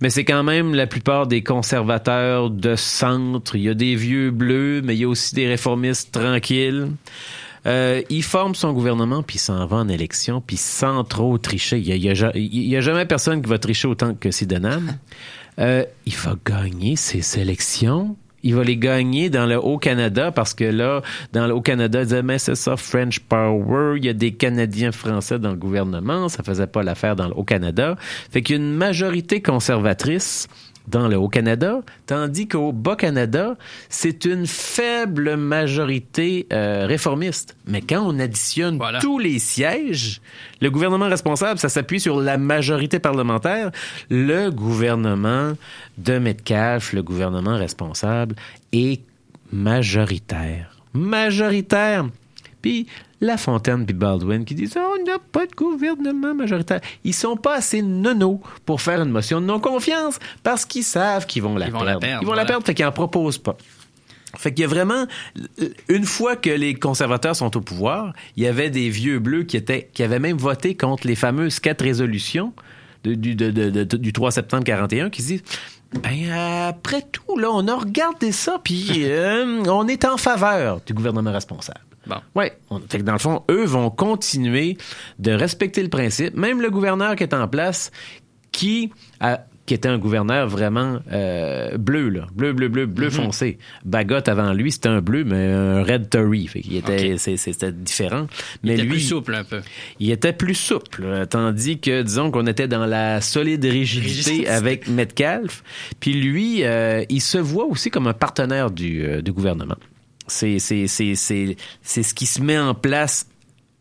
mais c'est quand même la plupart des conservateurs de centre. Il y a des vieux bleus, mais il y a aussi des réformistes tranquilles. Euh, il forme son gouvernement, puis s'en va en élection, puis sans trop tricher. Il y a, il y a ja- il y a jamais personne qui va tricher autant que Sidenham. Euh, il va gagner ses élections. Il va les gagner dans le Haut-Canada parce que là, dans le Haut-Canada, ils disaient, mais c'est ça, French Power, il y a des Canadiens français dans le gouvernement, ça faisait pas l'affaire dans le Haut-Canada. Fait qu'il y a une majorité conservatrice dans le Haut-Canada, tandis qu'au Bas-Canada, c'est une faible majorité euh, réformiste. Mais quand on additionne tous les sièges, le gouvernement responsable, ça s'appuie sur la majorité parlementaire. Le gouvernement de Metcalf, le gouvernement responsable, est majoritaire. Majoritaire. Puis La Fontaine puis Baldwin qui disent Oh, on n'a pas de gouvernement majoritaire. Ils sont pas assez nono pour faire une motion de non-confiance parce qu'ils savent qu'ils vont la Ils vont perdre. la perdre, Ils vont la perdre, fait qu'ils en proposent pas. Fait qu'il y a vraiment, une fois que les conservateurs sont au pouvoir, il y avait des vieux bleus qui étaient, qui avaient même voté contre les fameuses quatre résolutions de- du, de- de- de- du 3 septembre 41 qui se disent, ben, après tout, là, on a regardé ça, puis euh, on est en faveur du gouvernement responsable. Bon. Ouais. Fait que dans le fond, eux vont continuer de respecter le principe. Même le gouverneur qui est en place, qui a- qui était un gouverneur vraiment euh, bleu, là. Bleu, bleu, bleu, bleu Mhm. foncé. Bagot, avant lui, c'était un bleu, mais un red Tory. Fait qu'il était, Ok. c'est- c'était différent. Il Mais était lui, plus souple un peu. il était plus souple, tandis que, disons qu'on était dans la solide rigidité Rigidité. avec Metcalf. Puis lui, euh, il se voit aussi comme un partenaire du, euh, du gouvernement. C'est ce qui se met en place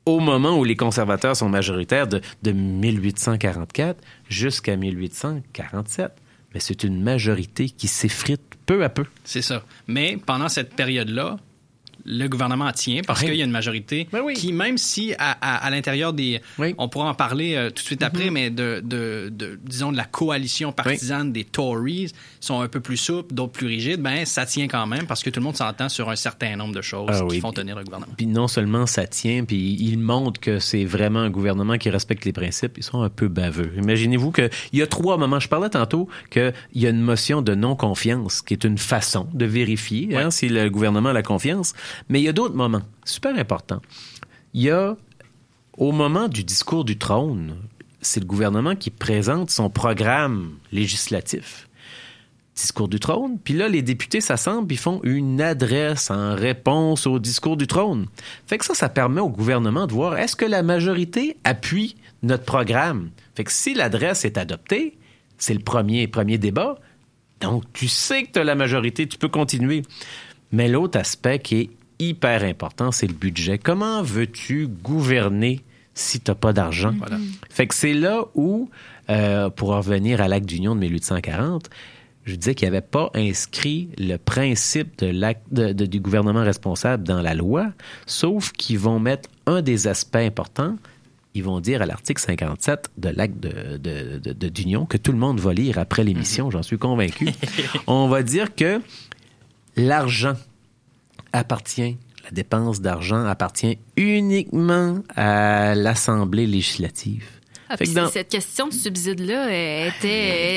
au moment où les conservateurs sont majoritaires de, de 1844 jusqu'à 1847. Mais c'est une majorité qui s'effrite peu à peu. C'est ça. Mais pendant cette période-là, le gouvernement tient parce Oui. qu'il y a une majorité qui, même si à, à- à l'intérieur des... On pourra en parler euh, tout de suite après, mais de, de- de- disons, de la coalition partisane des Tories sont un peu plus souples, d'autres plus rigides, ben ça tient quand même parce que tout le monde s'entend sur un certain nombre de choses Ah qui oui. font tenir le gouvernement. Puis non seulement ça tient, puis il montre que c'est vraiment un gouvernement qui respecte les principes, ils sont un peu baveux. Imaginez-vous qu'il y a trois moments. Je parlais tantôt qu'il y a une motion de non-confiance, qui est une façon de vérifier hein, si le gouvernement a la confiance. Mais il y a d'autres moments, super importants. Il y a, au moment du discours du trône, c'est le gouvernement qui présente son programme législatif discours du trône. Puis là, les députés s'assemblent, ils font une adresse en réponse au discours du trône. Fait que ça, ça permet au gouvernement de voir est-ce que la majorité appuie notre programme? Fait que si l'adresse est adoptée, c'est le premier, premier débat. Donc, tu sais que tu as la majorité, tu peux continuer. Mais l'autre aspect qui est hyper important, c'est le budget. Comment veux-tu gouverner si tu n'as pas d'argent? Fait que c'est là où, euh, pour en revenir à l'acte d'union de 1840, je disais qu'il n'y avait pas inscrit le principe de l'acte de- de- du gouvernement responsable dans la loi, sauf qu'ils vont mettre un des aspects importants. Ils vont dire à l'article 57 de l'acte de- d'union que tout le monde va lire après l'émission, j'en suis convaincu. On va dire que l'argent appartient, la dépense d'argent appartient uniquement à l'Assemblée législative. Ah, que dans- Cette question de subside-là euh,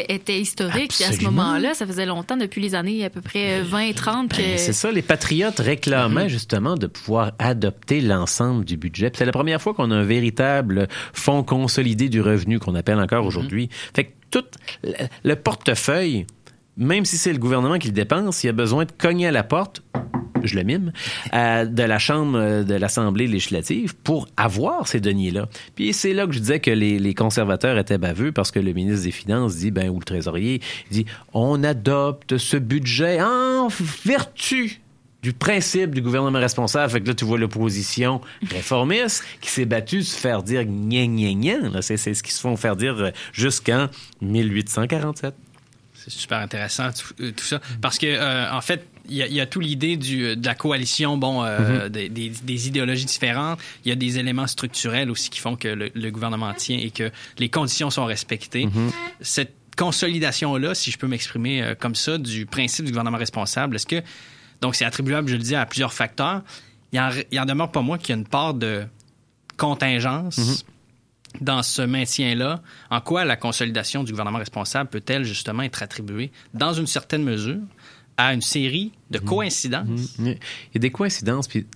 était, historique. Puis à ce Absolument. moment-là, ça faisait longtemps, depuis les années à peu près 20-30, que... Ben, c'est ça, les patriotes réclamaient justement de pouvoir adopter l'ensemble du budget. C'est la première fois qu'on a un véritable fonds consolidé du revenu qu'on appelle encore aujourd'hui. Fait que tout le, le portefeuille, même si c'est le gouvernement qui le dépense, il a besoin de cogner à la porte je le mime, euh, de la Chambre euh, de l'Assemblée législative pour avoir ces deniers-là. Puis c'est là que je disais que les, conservateurs étaient baveux parce que le ministre des Finances dit, ben, ou le trésorier, dit, on adopte ce budget en vertu du principe du gouvernement responsable. Fait que là, tu vois l'opposition réformiste qui s'est battue se faire dire gna gna gna. C'est, ce qu'ils se font faire dire euh, jusqu'en 1847. C'est super intéressant tout, ça. Parce que, en fait, il y, a- il y a tout l'idée du- de la coalition, bon, euh, Mhm. des, des- des idéologies différentes. Il y a des éléments structurels aussi qui font que le, le gouvernement tient et que les conditions sont respectées. Mhm. Cette consolidation-là, si je peux m'exprimer euh, comme ça, du principe du gouvernement responsable, est-ce que, donc c'est attribuable, je le dis, à plusieurs facteurs. Il en, il en demeure pas moins qu'il y a une part de contingence Mhm. dans ce maintien-là, en quoi la consolidation du gouvernement responsable peut-elle justement être attribuée, dans une certaine mesure, à une série de coïncidences? Il y a des coïncidences, puis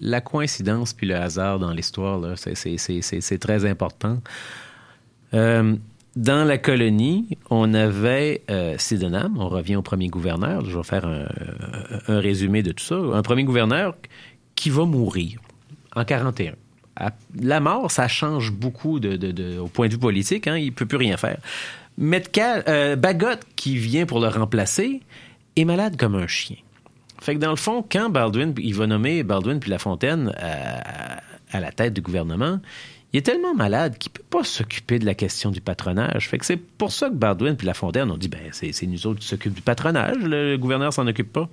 la coïncidence puis le hasard dans l'histoire, là, c'est- très important. Euh, dans la colonie, on avait euh, Sydenham, on revient au premier gouverneur, je vais faire un, un résumé de tout ça, un premier gouverneur qui va mourir en 41. À- La mort, ça change beaucoup de, de- de- au point de vue politique, hein, il ne peut plus rien faire. Metcalf, euh, Bagot, qui vient pour le remplacer, est malade comme un chien. Fait que dans le fond, quand Baldwin, il va nommer Baldwin puis Lafontaine à, à la tête du gouvernement, il est tellement malade qu'il peut pas s'occuper de la question du patronage. Fait que c'est pour ça que Baldwin puis Lafontaine ont dit ben c'est nous autres qui s'occupent du patronage, le gouverneur s'en occupe pas.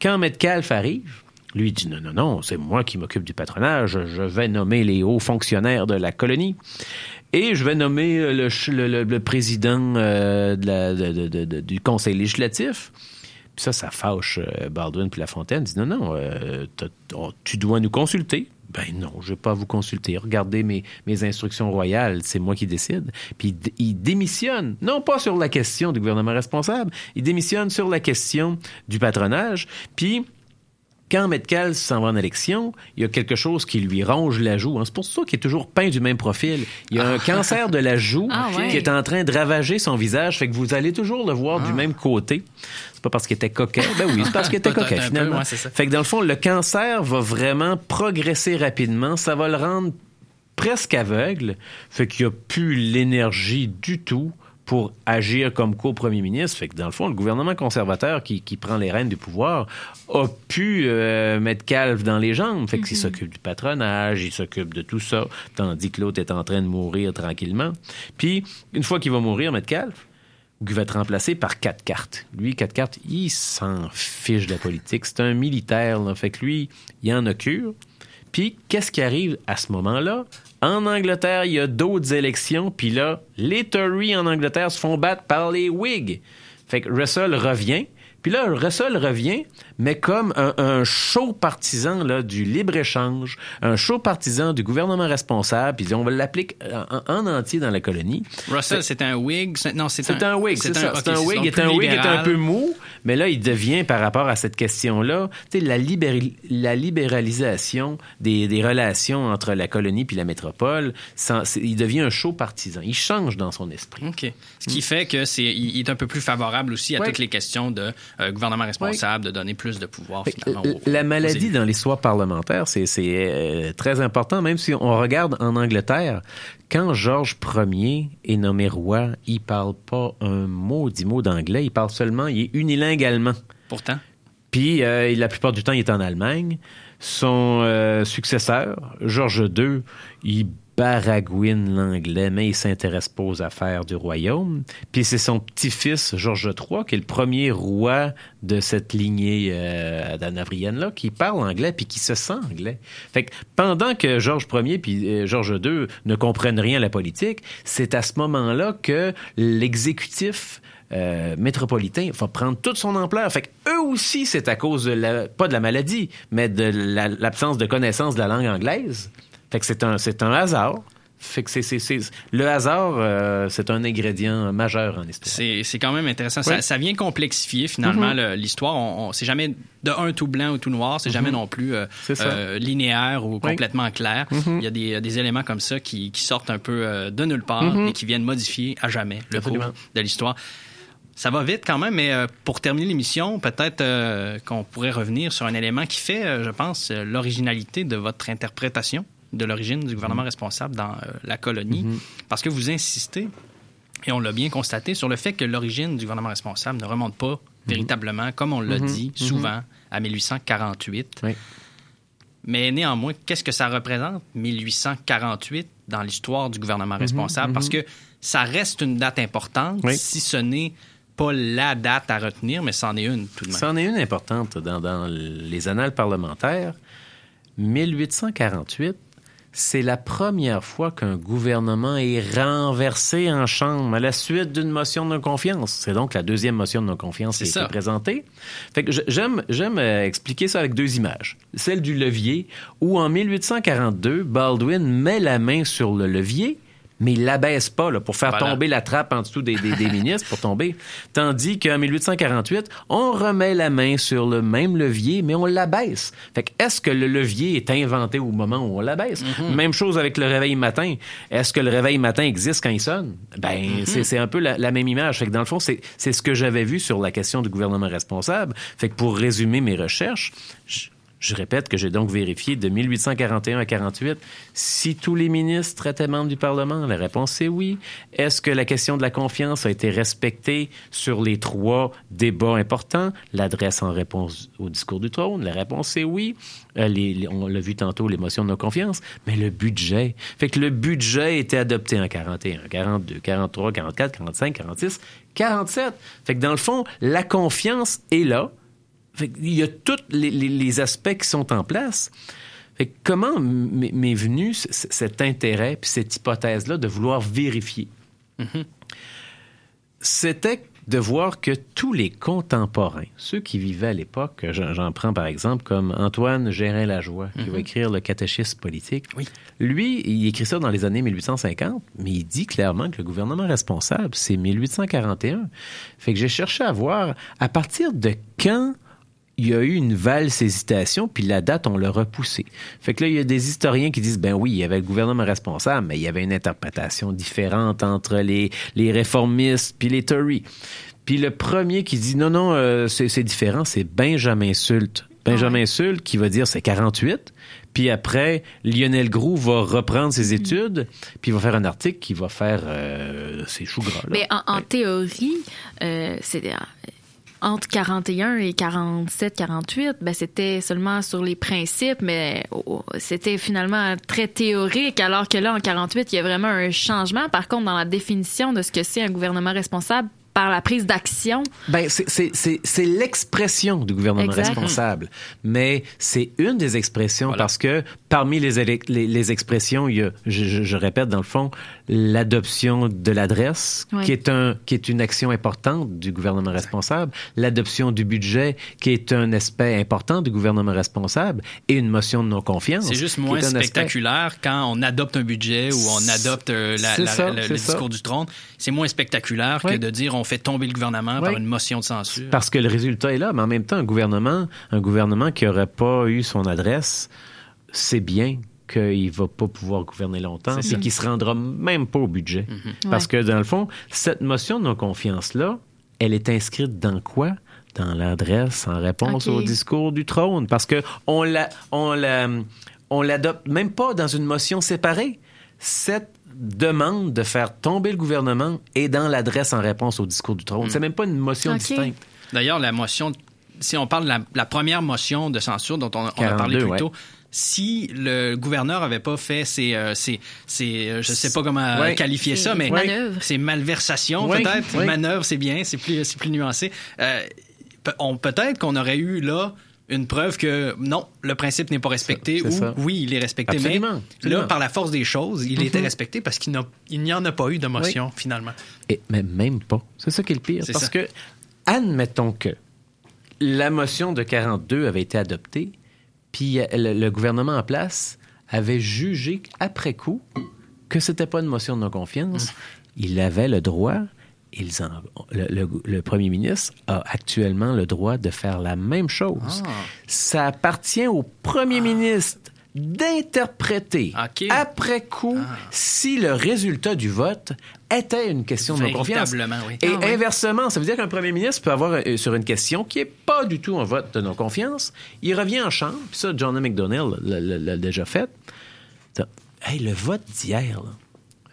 Quand Metcalf arrive, lui dit non non non, c'est moi qui m'occupe du patronage, je vais nommer les hauts fonctionnaires de la colonie. Et je vais nommer euh, le, président euh, du conseil législatif. Puis ça, ça fâche euh, Baldwin puis Lafontaine. Dit non, non, euh, tu dois nous consulter. Ben non, je vais pas vous consulter. Regardez mes, mes instructions royales, c'est moi qui décide. Puis il démissionne, non pas sur la question du gouvernement responsable, il démissionne sur la question du patronage. Puis quand Metcalf s'en va en élection, il y a quelque chose qui lui ronge la joue. hein. C'est pour ça qu'il est toujours peint du même profil. Il y a un cancer de la joue Ah ouais. qui est en train de ravager son visage. Fait que vous allez toujours le voir Ah. du même côté. C'est pas parce qu'il était coquin. Ben oui, c'est parce qu'il était coquin, peu, finalement. ouais, fait que dans le fond, le cancer va vraiment progresser rapidement. Ça va le rendre presque aveugle. Fait qu'il n'y a plus l'énergie du tout pour agir comme co-premier ministre. Fait que dans le fond, le gouvernement conservateur qui, qui prend les rênes du pouvoir a pu euh, mettre calve dans les jambes. Fait qu'il s'occupe du patronage, il s'occupe de tout ça, tandis que l'autre est en train de mourir tranquillement. Puis, une fois qu'il va mourir, Metcalf, il va être remplacé par quatre cartes. Lui, quatre cartes, il s'en fiche de la politique. C'est un militaire, là. Fait que lui, il en a cure. Puis, qu'est-ce qui arrive à ce moment-là? En Angleterre, il y a d'autres élections, puis là, les Tories en Angleterre se font battre par les Whigs. Fait que Russell revient, puis là, Russell revient, mais comme un, un chaud partisan là, du libre-échange, un chaud partisan du gouvernement responsable, puis on va l'appliquer en, en entier dans la colonie. Russell, c'est un Whig. c'est- Non, c'est C'est un Whig, c'est ça. C'est un Whig, il est un Whig, est un peu mou, mais là, il devient, par rapport à cette question-là, la, libéri- la libéralisation des, des relations entre la colonie puis la métropole, sans- il devient un chaud partisan. Il change dans son esprit. OK. Ce qui fait que c'est il est un peu plus favorable aussi à Ouais. toutes les questions de euh, gouvernement responsable, de donner plus de pouvoir finalement. aux- la aux maladie élus. dans l'histoire parlementaire, c'est c'est, euh, très important, même si on regarde en Angleterre, quand Georges Ier est nommé roi, il parle pas un mot d'anglais, il parle seulement, il est unilingue allemand. Pourtant. Puis euh, la plupart du temps, il est en Allemagne. Son euh, successeur, Georges II, il baragouine l'anglais, mais il s'intéresse pas aux affaires du royaume. Puis c'est son petit-fils, Georges III, qui est le premier roi de cette lignée euh, danavrienne-là, qui parle anglais puis qui se sent anglais. Fait que pendant que Georges Ier puis euh, Georges II ne comprennent rien à la politique, c'est à ce moment-là que l'exécutif euh, métropolitain va prendre toute son ampleur. Fait que eux aussi, c'est à cause de pas de la maladie, mais de la- l'absence de connaissance de la langue anglaise. Fait que c'est un, c'est un hasard. Fait que c'est, c'est, c'est- le hasard, euh, c'est un ingrédient majeur en histoire. C'est c'est quand même intéressant. Ça, Oui. ça vient complexifier finalement Mhm. le- l'histoire. On, on- c'est jamais de un tout blanc ou tout noir. C'est jamais Mhm. non plus euh, euh, linéaire ou Oui. complètement clair. Mhm. Il y a des, des éléments comme ça qui, qui sortent un peu de nulle part et qui viennent modifier à jamais le cours de l'histoire. Ça va vite quand même, mais pour terminer l'émission, peut-être qu'on pourrait revenir sur un élément qui fait, je pense, l'originalité de votre interprétation de l'origine du gouvernement responsable dans euh, la colonie, parce que vous insistez, et on l'a bien constaté, sur le fait que l'origine du gouvernement responsable ne remonte pas véritablement, comme on l'a Mhm. dit Mhm. souvent, à 1848. Mais néanmoins, qu'est-ce que ça représente, 1848, dans l'histoire du gouvernement Mhm, responsable? mhm. Parce que ça reste une date importante, Oui. si ce n'est pas la date à retenir, mais c'en est une tout de même. C'en est une importante dans, dans les annales parlementaires. 1848, c'est la première fois qu'un gouvernement est renversé en Chambre à la suite d'une motion de non-confiance. C'est donc la deuxième motion de non-confiance qui ça. présentée. Fait que j'aime, j'aime euh, expliquer ça avec deux images. Celle du levier, où en 1842, Baldwin met la main sur le levier, mais il l'abaisse pas là, pour faire Voilà. tomber la trappe en dessous des, des- des ministres pour tomber. Tandis qu'en 1848, on remet la main sur le même levier, mais on l'abaisse. Fait que est-ce que le levier est inventé au moment où on l'abaisse? Même chose avec le réveil matin. Est-ce que le réveil matin existe quand il sonne? Ben, c'est, c'est un peu la, la même image. Fait que dans le fond, c'est, c'est ce que j'avais vu sur la question du gouvernement responsable. Fait que pour résumer mes recherches, je- je répète que j'ai donc vérifié de 1841 à 48 si tous les ministres étaient membres du Parlement. La réponse est oui. Est-ce que la question de la confiance a été respectée sur les trois débats importants? L'adresse en réponse au discours du trône. La réponse est oui. Euh, on l'a vu tantôt, les motions de non confiance. Mais le budget. Fait que le budget était adopté en 41, 42, 43, 44, 45, 46, 47. Fait que dans le fond, la confiance est là. Il y a tous les, les- les aspects qui sont en place. Fait que comment m'est venu cet intérêt puis cette hypothèse-là de vouloir vérifier? C'était de voir que tous les contemporains, ceux qui vivaient à l'époque, j'en prends par exemple comme Antoine Gérin-Lajoie, qui va Mhm. écrire le catéchisme politique. Lui, il écrit ça dans les années 1850, mais il dit clairement que le gouvernement responsable, c'est 1841. Fait que j'ai cherché à voir à partir de quand il y a eu une valse hésitation, puis la date, on l'a repoussée. Fait que là, il y a des historiens qui disent, ben oui, il y avait le gouvernement responsable, mais il y avait une interprétation différente entre les, les réformistes puis les Tories. Puis le premier qui dit, non, non, euh, c'est différent, c'est Benjamin Sult. Benjamin Sult qui va dire, c'est 48. Puis après, Lionel Groux va reprendre ses études, puis il va faire un article qui va faire euh, ses choux gras. là. Mais en, en théorie, euh, c'est entre 41 et 47, 48, ben c'était seulement sur les principes, mais oh, c'était finalement très théorique, alors que là, en 48, il y a vraiment un changement. Par contre, dans la définition de ce que c'est un gouvernement responsable par la prise d'action, Ben, c'est- c'est c'est- c'est l'expression du gouvernement Exact. responsable. Mais c'est une des expressions parce que parmi les, les, les expressions, il y a, je, je- je répète dans le fond, l'adoption de l'adresse, Oui. qui, est un, qui est une action importante du gouvernement responsable, l'adoption du budget, qui est un aspect important du gouvernement responsable, et une motion de non-confiance. C'est juste qui moins est un aspect- spectaculaire quand on adopte un budget ou on adopte euh, la- C'est la- ça, le, ça. discours du trône. C'est moins spectaculaire que de dire on fait tomber le gouvernement par une motion de censure. Parce que le résultat est là, mais en même temps, un gouvernement, un gouvernement qui n'aurait pas eu son adresse, c'est bien qu'il va pas pouvoir gouverner longtemps C'est et qu'il se rendra même pas au budget. Mhm. Parce Ouais. que, dans le fond, cette motion de non-confiance-là, elle est inscrite dans quoi? Dans l'adresse en réponse au discours du trône. Parce que on la, on la, on l'adopte même pas dans une motion séparée. Cette demande de faire tomber le gouvernement est dans l'adresse en réponse au discours du trône. Mhm. C'est même pas une motion distincte. D'ailleurs, la motion, si on parle de la, la première motion de censure dont on, on a 42, parlé plus ouais. tôt, si le gouverneur avait pas fait ses, euh, ses, ses, euh, je sais pas comment Ouais. qualifier ça, mais manœuvres. ses malversations Ouais, peut-être, ouais. manœuvres c'est bien, c'est plus, c'est plus nuancé. Euh, on peut-être qu'on aurait eu là une preuve que non, le principe n'est pas respecté C'est ou ça. oui, il est respecté, Absolument, mais absolument. là par la force des choses, il était respecté parce qu'il n'a- il n'y en a pas eu de motion finalement. Et, mais même pas. C'est ça qui est le pire. C'est Parce ça. que, admettons que la motion de 42 avait été adoptée, puis euh, le, le gouvernement en place avait jugé après coup que c'était pas une motion de non-confiance. Il avait le droit, ils en- le, le- le premier ministre a actuellement le droit de faire la même chose. Ça appartient au premier ministre d'interpréter après coup si le résultat du vote était une question de non-confiance. Oui. Et Ah oui. inversement, ça veut dire qu'un premier ministre peut avoir euh, sur une question qui est pas du tout un vote de non-confiance, il revient en chambre, puis ça, John McDonnell l'a- déjà fait. Hey, le vote d'hier, là,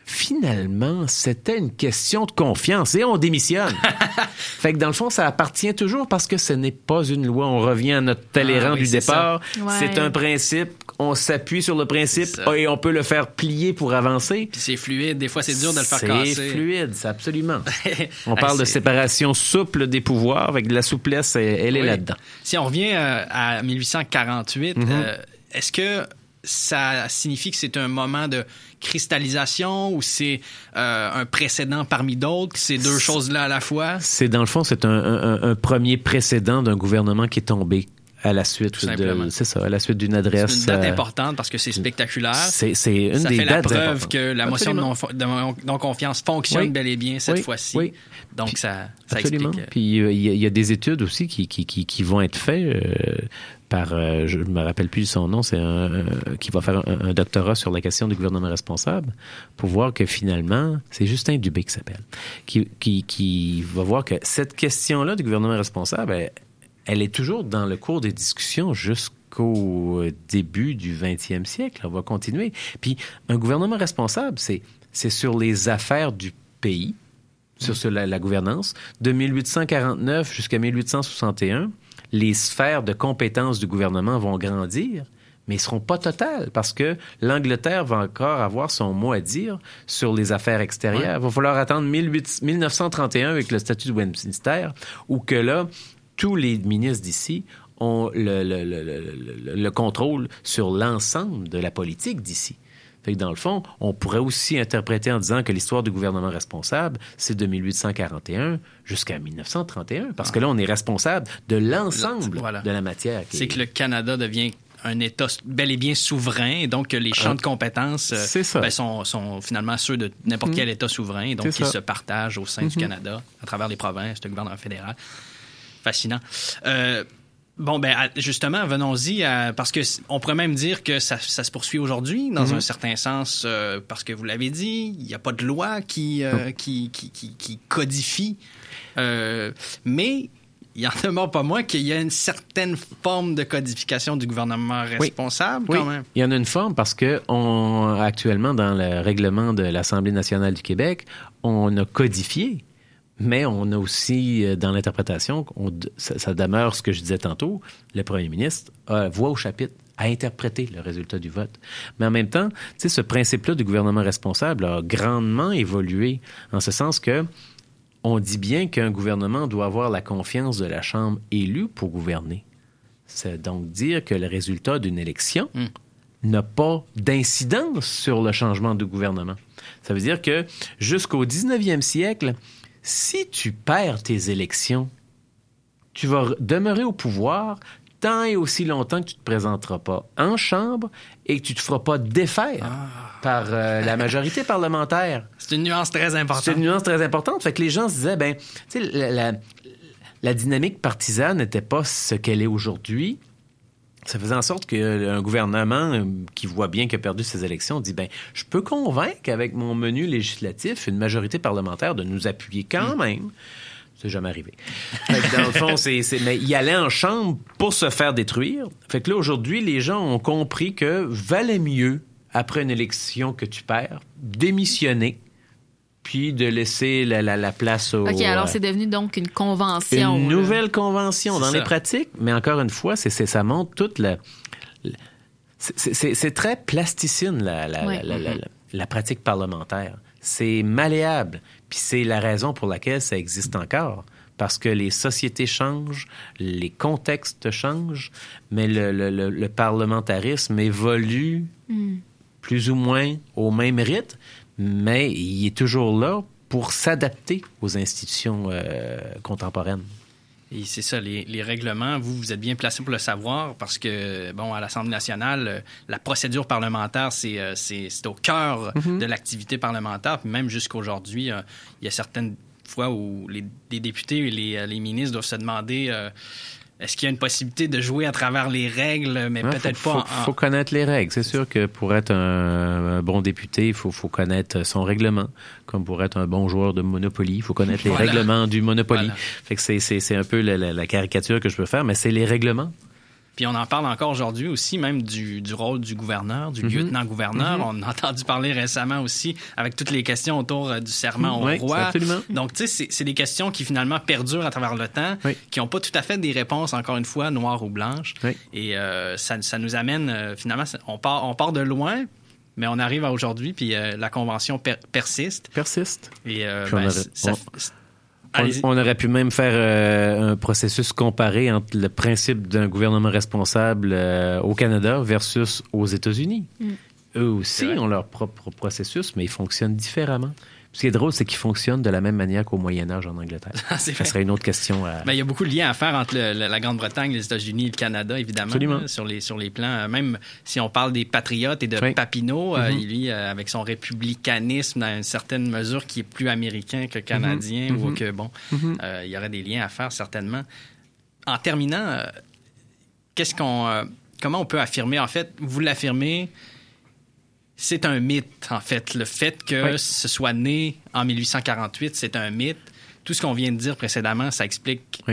finalement, c'était une question de confiance et on démissionne. fait que dans le fond, ça appartient toujours parce que ce n'est pas une loi. On revient à notre Ah oui, du c'est départ. Ouais. C'est un principe. On s'appuie sur le principe et on peut le faire plier pour avancer. Puis c'est fluide. Des fois, c'est dur de le faire C'est casser. fluide, c'est absolument. On parle de c'est- séparation souple des pouvoirs, avec de la souplesse, elle, est Oui. là-dedans. Si on revient euh, à 1848, Mhm. euh, est-ce que ça signifie que c'est un moment de cristallisation ou c'est euh, un précédent parmi d'autres, c'est deux choses-là à la fois? C'est dans le fond, c'est un, un- un premier précédent d'un gouvernement qui est tombé à la suite Tout simplement. de, c'est ça, à la suite d'une adresse. C'est une date euh, importante parce que c'est spectaculaire. c'est- c'est une Ça des fait la dates preuve importantes. que la motion de Absolument. non- de non-confiance fonctionne Oui. bel et bien cette Oui, fois-ci. oui. Donc, ça, ça Absolument. explique. euh, Puis euh, il y, a- il y a des études aussi qui, qui, qui, qui vont être faites euh, par, euh, je ne me rappelle plus son nom, c'est un, un- qui va faire un, un doctorat sur la question du gouvernement responsable pour voir que finalement, c'est Justin Dubé qui s'appelle, qui, qui, qui va voir que cette question-là du gouvernement responsable, elle, elle est toujours dans le cours des discussions jusqu'au début du 20e siècle. On va continuer. Puis un gouvernement responsable, c'est c'est sur les affaires du pays, sur, sur la, la gouvernance. De 1849 jusqu'à 1861, les sphères de compétences du gouvernement vont grandir, mais ils ne seront pas totales parce que l'Angleterre va encore avoir son mot à dire sur les affaires extérieures. Il va falloir attendre 18 1931 avec le statut de Westminster, où que là, tous les ministres d'ici ont le, le- le- le- le- le contrôle sur l'ensemble de la politique d'ici. Fait que dans le fond, on pourrait aussi interpréter en disant que l'histoire du gouvernement responsable, c'est de 1841 jusqu'à 1931, parce que là, on est responsable de l'ensemble Voilà. de la matière. C'est est- que le Canada devient un État bel et bien souverain, et donc les champs Ah. de compétences euh, ben, sont, sont finalement ceux de n'importe Mhm. quel État souverain, et donc qui se partagent au sein du Mhm. Canada, à travers les provinces, le gouvernement fédéral. Fascinant. Euh, Bon, ben justement, venons-y, à- parce que on pourrait même dire que ça, ça se poursuit aujourd'hui, dans Mhm. un certain sens, euh, parce que vous l'avez dit, il n'y a pas de loi qui, euh, qui, qui, qui- qui codifie, euh, mais il y en demeure pas moins qu'il y a une certaine forme de codification du gouvernement responsable, Oui, quand même. il y en a une forme parce que on, actuellement, dans le règlement de l'Assemblée nationale du Québec, on a codifié, mais on a aussi, euh, dans l'interprétation, on- ça, ça demeure ce que je disais tantôt, le premier ministre a voix au chapitre à interpréter le résultat du vote. Mais en même temps, tu sais, ce principe-là du gouvernement responsable a grandement évolué en ce sens que on dit bien qu'un gouvernement doit avoir la confiance de la Chambre élue pour gouverner. C'est donc dire que le résultat d'une élection n'a pas d'incidence sur le changement de gouvernement. Ça veut dire que jusqu'au 19e siècle, si tu perds tes élections, tu vas re- demeurer au pouvoir tant et aussi longtemps que tu ne te présenteras pas en chambre et que tu ne te feras pas défaire par euh, la majorité parlementaire. C'est une nuance très importante. C'est une nuance très importante. Fait que les gens se disaient, ben, tu sais, la, la- la dynamique partisane n'était pas ce qu'elle est aujourd'hui. Ça faisait en sorte qu'un gouvernement euh, qui voit bien qu'il a perdu ses élections dit ben je peux convaincre avec mon menu législatif une majorité parlementaire de nous appuyer quand même. C'est jamais arrivé. Fait que dans le fond, c'est, c'est- mais il allait en chambre pour se faire détruire. Fait que là, aujourd'hui, les gens ont compris que valait mieux, après une élection que tu perds, démissionner, puis de laisser la, la- la place au... OK, alors c'est devenu donc une convention. une là. nouvelle convention dans ça. les pratiques, mais encore une fois, c'est, c'est- ça montre toute la. la- c'est, c'est- c'est très plasticine, la, la- Ouais. la- la- la- la pratique parlementaire. C'est malléable. Puis c'est la raison pour laquelle ça existe encore. Parce que les sociétés changent, les contextes changent, mais le, le- le- le parlementarisme évolue Hmm. plus ou moins au même rythme, mais il est toujours là pour s'adapter aux institutions euh, contemporaines. Et c'est ça, les, les règlements, vous, vous êtes bien placé pour le savoir parce que, bon, à l'Assemblée nationale, euh, la procédure parlementaire, c'est euh, c'est- c'est au cœur Mhm. de l'activité parlementaire. Puis même jusqu'aujourd'hui, euh, il y a certaines fois où les, les députés et les, les ministres doivent se demander euh, est-ce qu'il y a une possibilité de jouer à travers les règles, mais Ouais, peut-être pas faut, en- faut connaître les règles. C'est sûr que pour être un, un bon député, il faut, faut connaître son règlement. Comme pour être un bon joueur de Monopoly, il faut connaître les Voilà. règlements du Monopoly. Voilà. Fait que c'est, un peu la, la- la caricature que je peux faire, mais c'est les règlements Puis on en parle encore aujourd'hui aussi, même du, du rôle du gouverneur, du Mhm. lieutenant-gouverneur. Mhm. On a entendu parler récemment aussi avec toutes les questions autour euh, du serment Oui, au roi. absolument. Donc, tu sais, c'est- des questions qui finalement perdurent à travers le temps, qui n'ont pas tout à fait des réponses, encore une fois, noires ou blanches. Et euh, ça, ça nous amène, euh, finalement, on part, on part de loin, mais on arrive à aujourd'hui, puis euh, la convention per- persiste. Persiste. Et euh, on ben, ça- on- On, aurait pu même faire euh, un processus comparé entre le principe d'un gouvernement responsable euh, au Canada versus aux États-Unis. Mm. Eux aussi ont leur propre processus, mais ils fonctionnent différemment. Ce qui est drôle, c'est qu'ils fonctionnent de la même manière qu'au Moyen Âge en Angleterre. C'est Ça serait une autre question. À... Ben, il y a beaucoup de liens à faire entre le- la Grande-Bretagne, les États-Unis et le Canada, évidemment. Absolument. sur, les, sur les plans. euh, Même si on parle des patriotes et de Oui. Papineau, euh, Mhm. lui, euh, avec son républicanisme dans une certaine mesure qui est plus américain que canadien, Mhm. ou que, bon, euh, il y aurait des liens à faire certainement. En terminant, euh, qu'est-ce qu'on. euh, comment on peut affirmer, en fait, vous l'affirmez, c'est un mythe, en fait. Le fait que Oui. ce soit né en 1848, c'est un mythe. Tout ce qu'on vient de dire précédemment, ça explique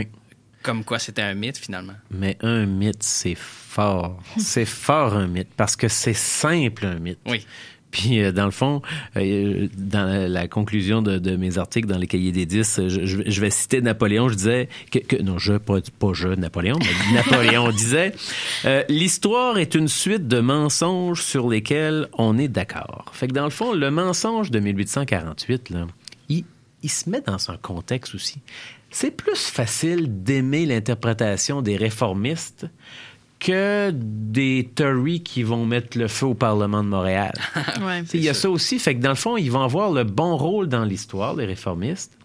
comme quoi c'était un mythe, finalement. Mais un mythe, c'est fort. C'est fort un mythe parce que c'est simple un mythe. Oui. Puis, euh, dans le fond, euh, dans la, conclusion de, de mes articles dans les cahiers des 10, euh, je, je- je vais citer Napoléon. Je disais que, que- non, je pas, pas je Napoléon, mais Napoléon disait euh, l'histoire est une suite de mensonges sur lesquels on est d'accord. Fait que dans le fond, le mensonge de 1848 là, il, il se met dans un contexte aussi. C'est plus facile d'aimer l'interprétation des réformistes que des Tories qui vont mettre le feu au Parlement de Montréal. Ouais. Il y a ça aussi. Fait que dans le fond, ils vont avoir le bon rôle dans l'histoire, les réformistes.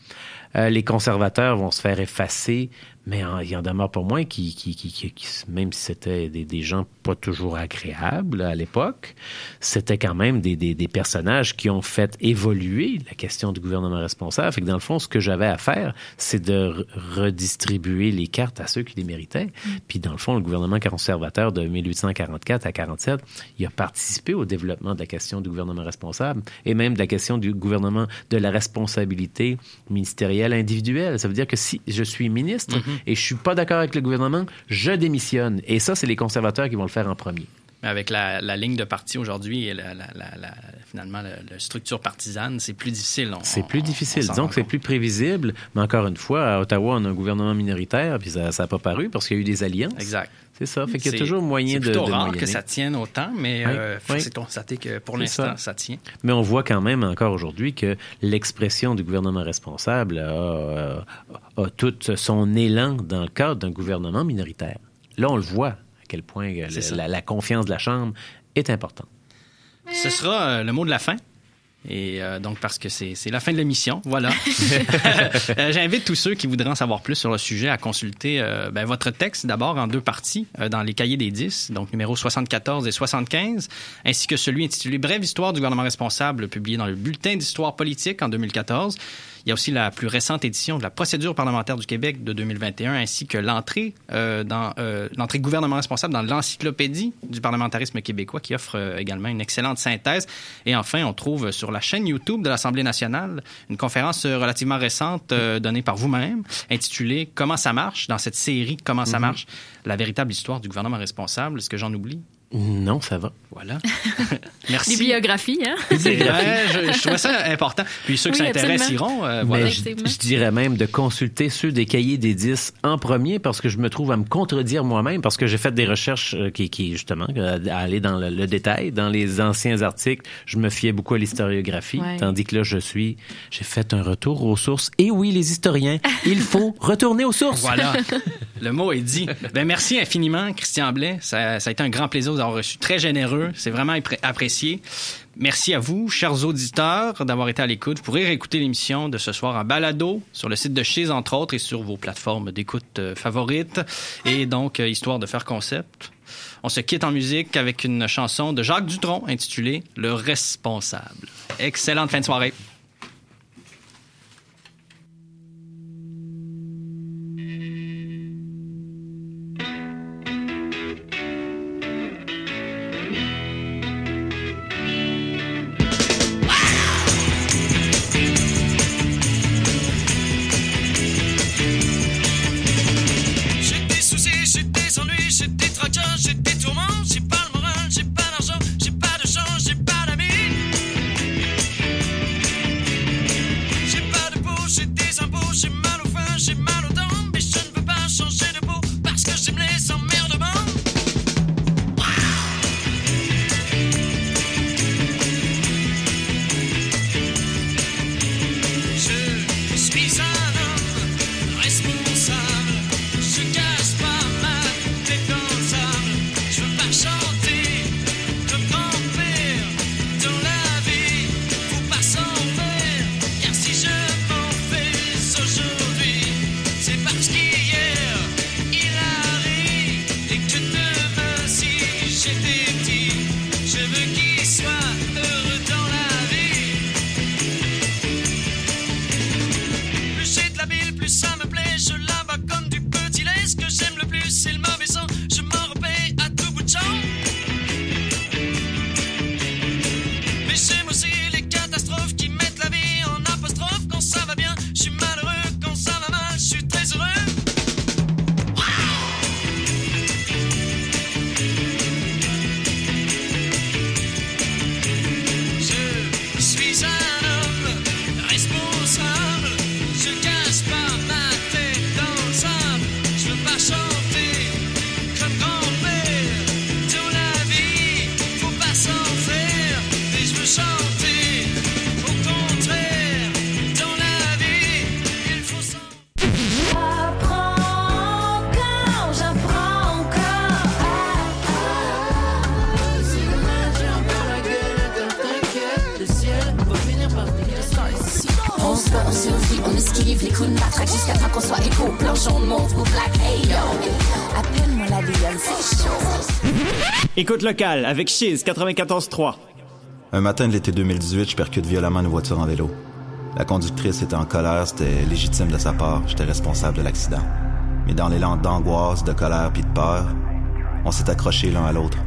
Euh, les conservateurs vont se faire effacer, mais il en demeure pas moins qui, qui, qui, même si c'était des, des gens pas toujours agréables à l'époque, c'était quand même des, des, des personnages qui ont fait évoluer la question du gouvernement responsable. Fait que dans le fond, ce que j'avais à faire, c'est de re- redistribuer les cartes à ceux qui les méritaient. Puis dans le fond, le gouvernement conservateur de 1844 à 47, il a participé au développement de la question du gouvernement responsable et même de la question du gouvernement de la responsabilité ministérielle individuelle. Ça veut dire que si je suis ministre Mhm. Et je suis pas d'accord avec le gouvernement, je démissionne. Et ça, c'est les conservateurs qui vont le faire en premier. Mais avec la, la ligne de parti aujourd'hui et la, finalement la, structure partisane, c'est plus difficile. C'est plus difficile. que c'est plus prévisible. Mais encore une fois, à Ottawa, on a un gouvernement minoritaire, puis ça n'a pas paru parce qu'il y a eu des alliances. Exact. C'est ça. Fait qu'il y a C'est- toujours moyen c'est de, plutôt de rare moyenner. que ça tienne autant, mais Oui, euh, oui. c'est de constater que pour C'est l'instant, ça. ça. tient. Mais on voit quand même encore aujourd'hui que l'expression du gouvernement responsable a, a- a tout son élan dans le cadre d'un gouvernement minoritaire. Là, on le voit à quel point euh, C'est le- ça. la, la confiance de la Chambre est importante. Ce sera euh, le mot de la fin. Et euh, donc, parce que c'est la fin de l'émission, voilà. Euh, J'invite tous ceux qui voudraient en savoir plus sur le sujet à consulter euh, ben, votre texte d'abord en deux parties euh, dans les cahiers des 10, donc numéros 74 et 75, ainsi que celui intitulé Brève histoire du gouvernement responsable, publié dans le Bulletin d'histoire politique en 2014. Il y a aussi la plus récente édition de la procédure parlementaire du Québec de 2021, ainsi que l'entrée euh, dans euh, l'entrée gouvernement responsable dans l'encyclopédie du parlementarisme québécois, qui offre euh, également une excellente synthèse. Et enfin, on trouve sur la chaîne YouTube de l'Assemblée nationale une conférence relativement récente euh, donnée par vous-même, intitulée Comment ça marche dans cette série Comment ça Mhm. marche, la véritable histoire du gouvernement responsable. Est-ce que j'en oublie? Non, ça va. Voilà. Merci. Des biographies, hein? Ouais, je, je trouvais ça important. Puis ceux qui Oui, s'intéressent iront. euh, Mais voilà. je, je dirais même de consulter ceux des cahiers des 10 en premier parce que je me trouve à me contredire moi-même parce que j'ai fait des recherches euh, qui, qui justement, euh, à aller dans le, le détail. Dans les anciens articles, je me fiais beaucoup à l'historiographie, Ouais. tandis que là, je suis, j'ai fait un retour aux sources. Et oui, les historiens, il faut retourner aux sources. Voilà. Le mot est dit. Ben, merci infiniment, Christian Blais. Ça, ça a été un grand plaisir de vous avoir reçu. Très généreux. C'est vraiment appré- apprécié. Merci à vous, chers auditeurs, d'avoir été à l'écoute. Vous pourrez réécouter l'émission de ce soir en balado sur le site de Chiz, entre autres, et sur vos plateformes d'écoute euh, favorites. Et donc, euh, histoire de faire concept. On se quitte en musique avec une chanson de Jacques Dutronc intitulée Le responsable. Excellente fin de soirée. Écoute locale avec Cheese 94.3. Un matin de l'été 2018, je percute violemment une voiture en vélo. La conductrice était en colère, c'était légitime de sa part, j'étais responsable de l'accident. Mais dans l'élan d'angoisse, de colère puis de peur, on s'est accrochés l'un à l'autre.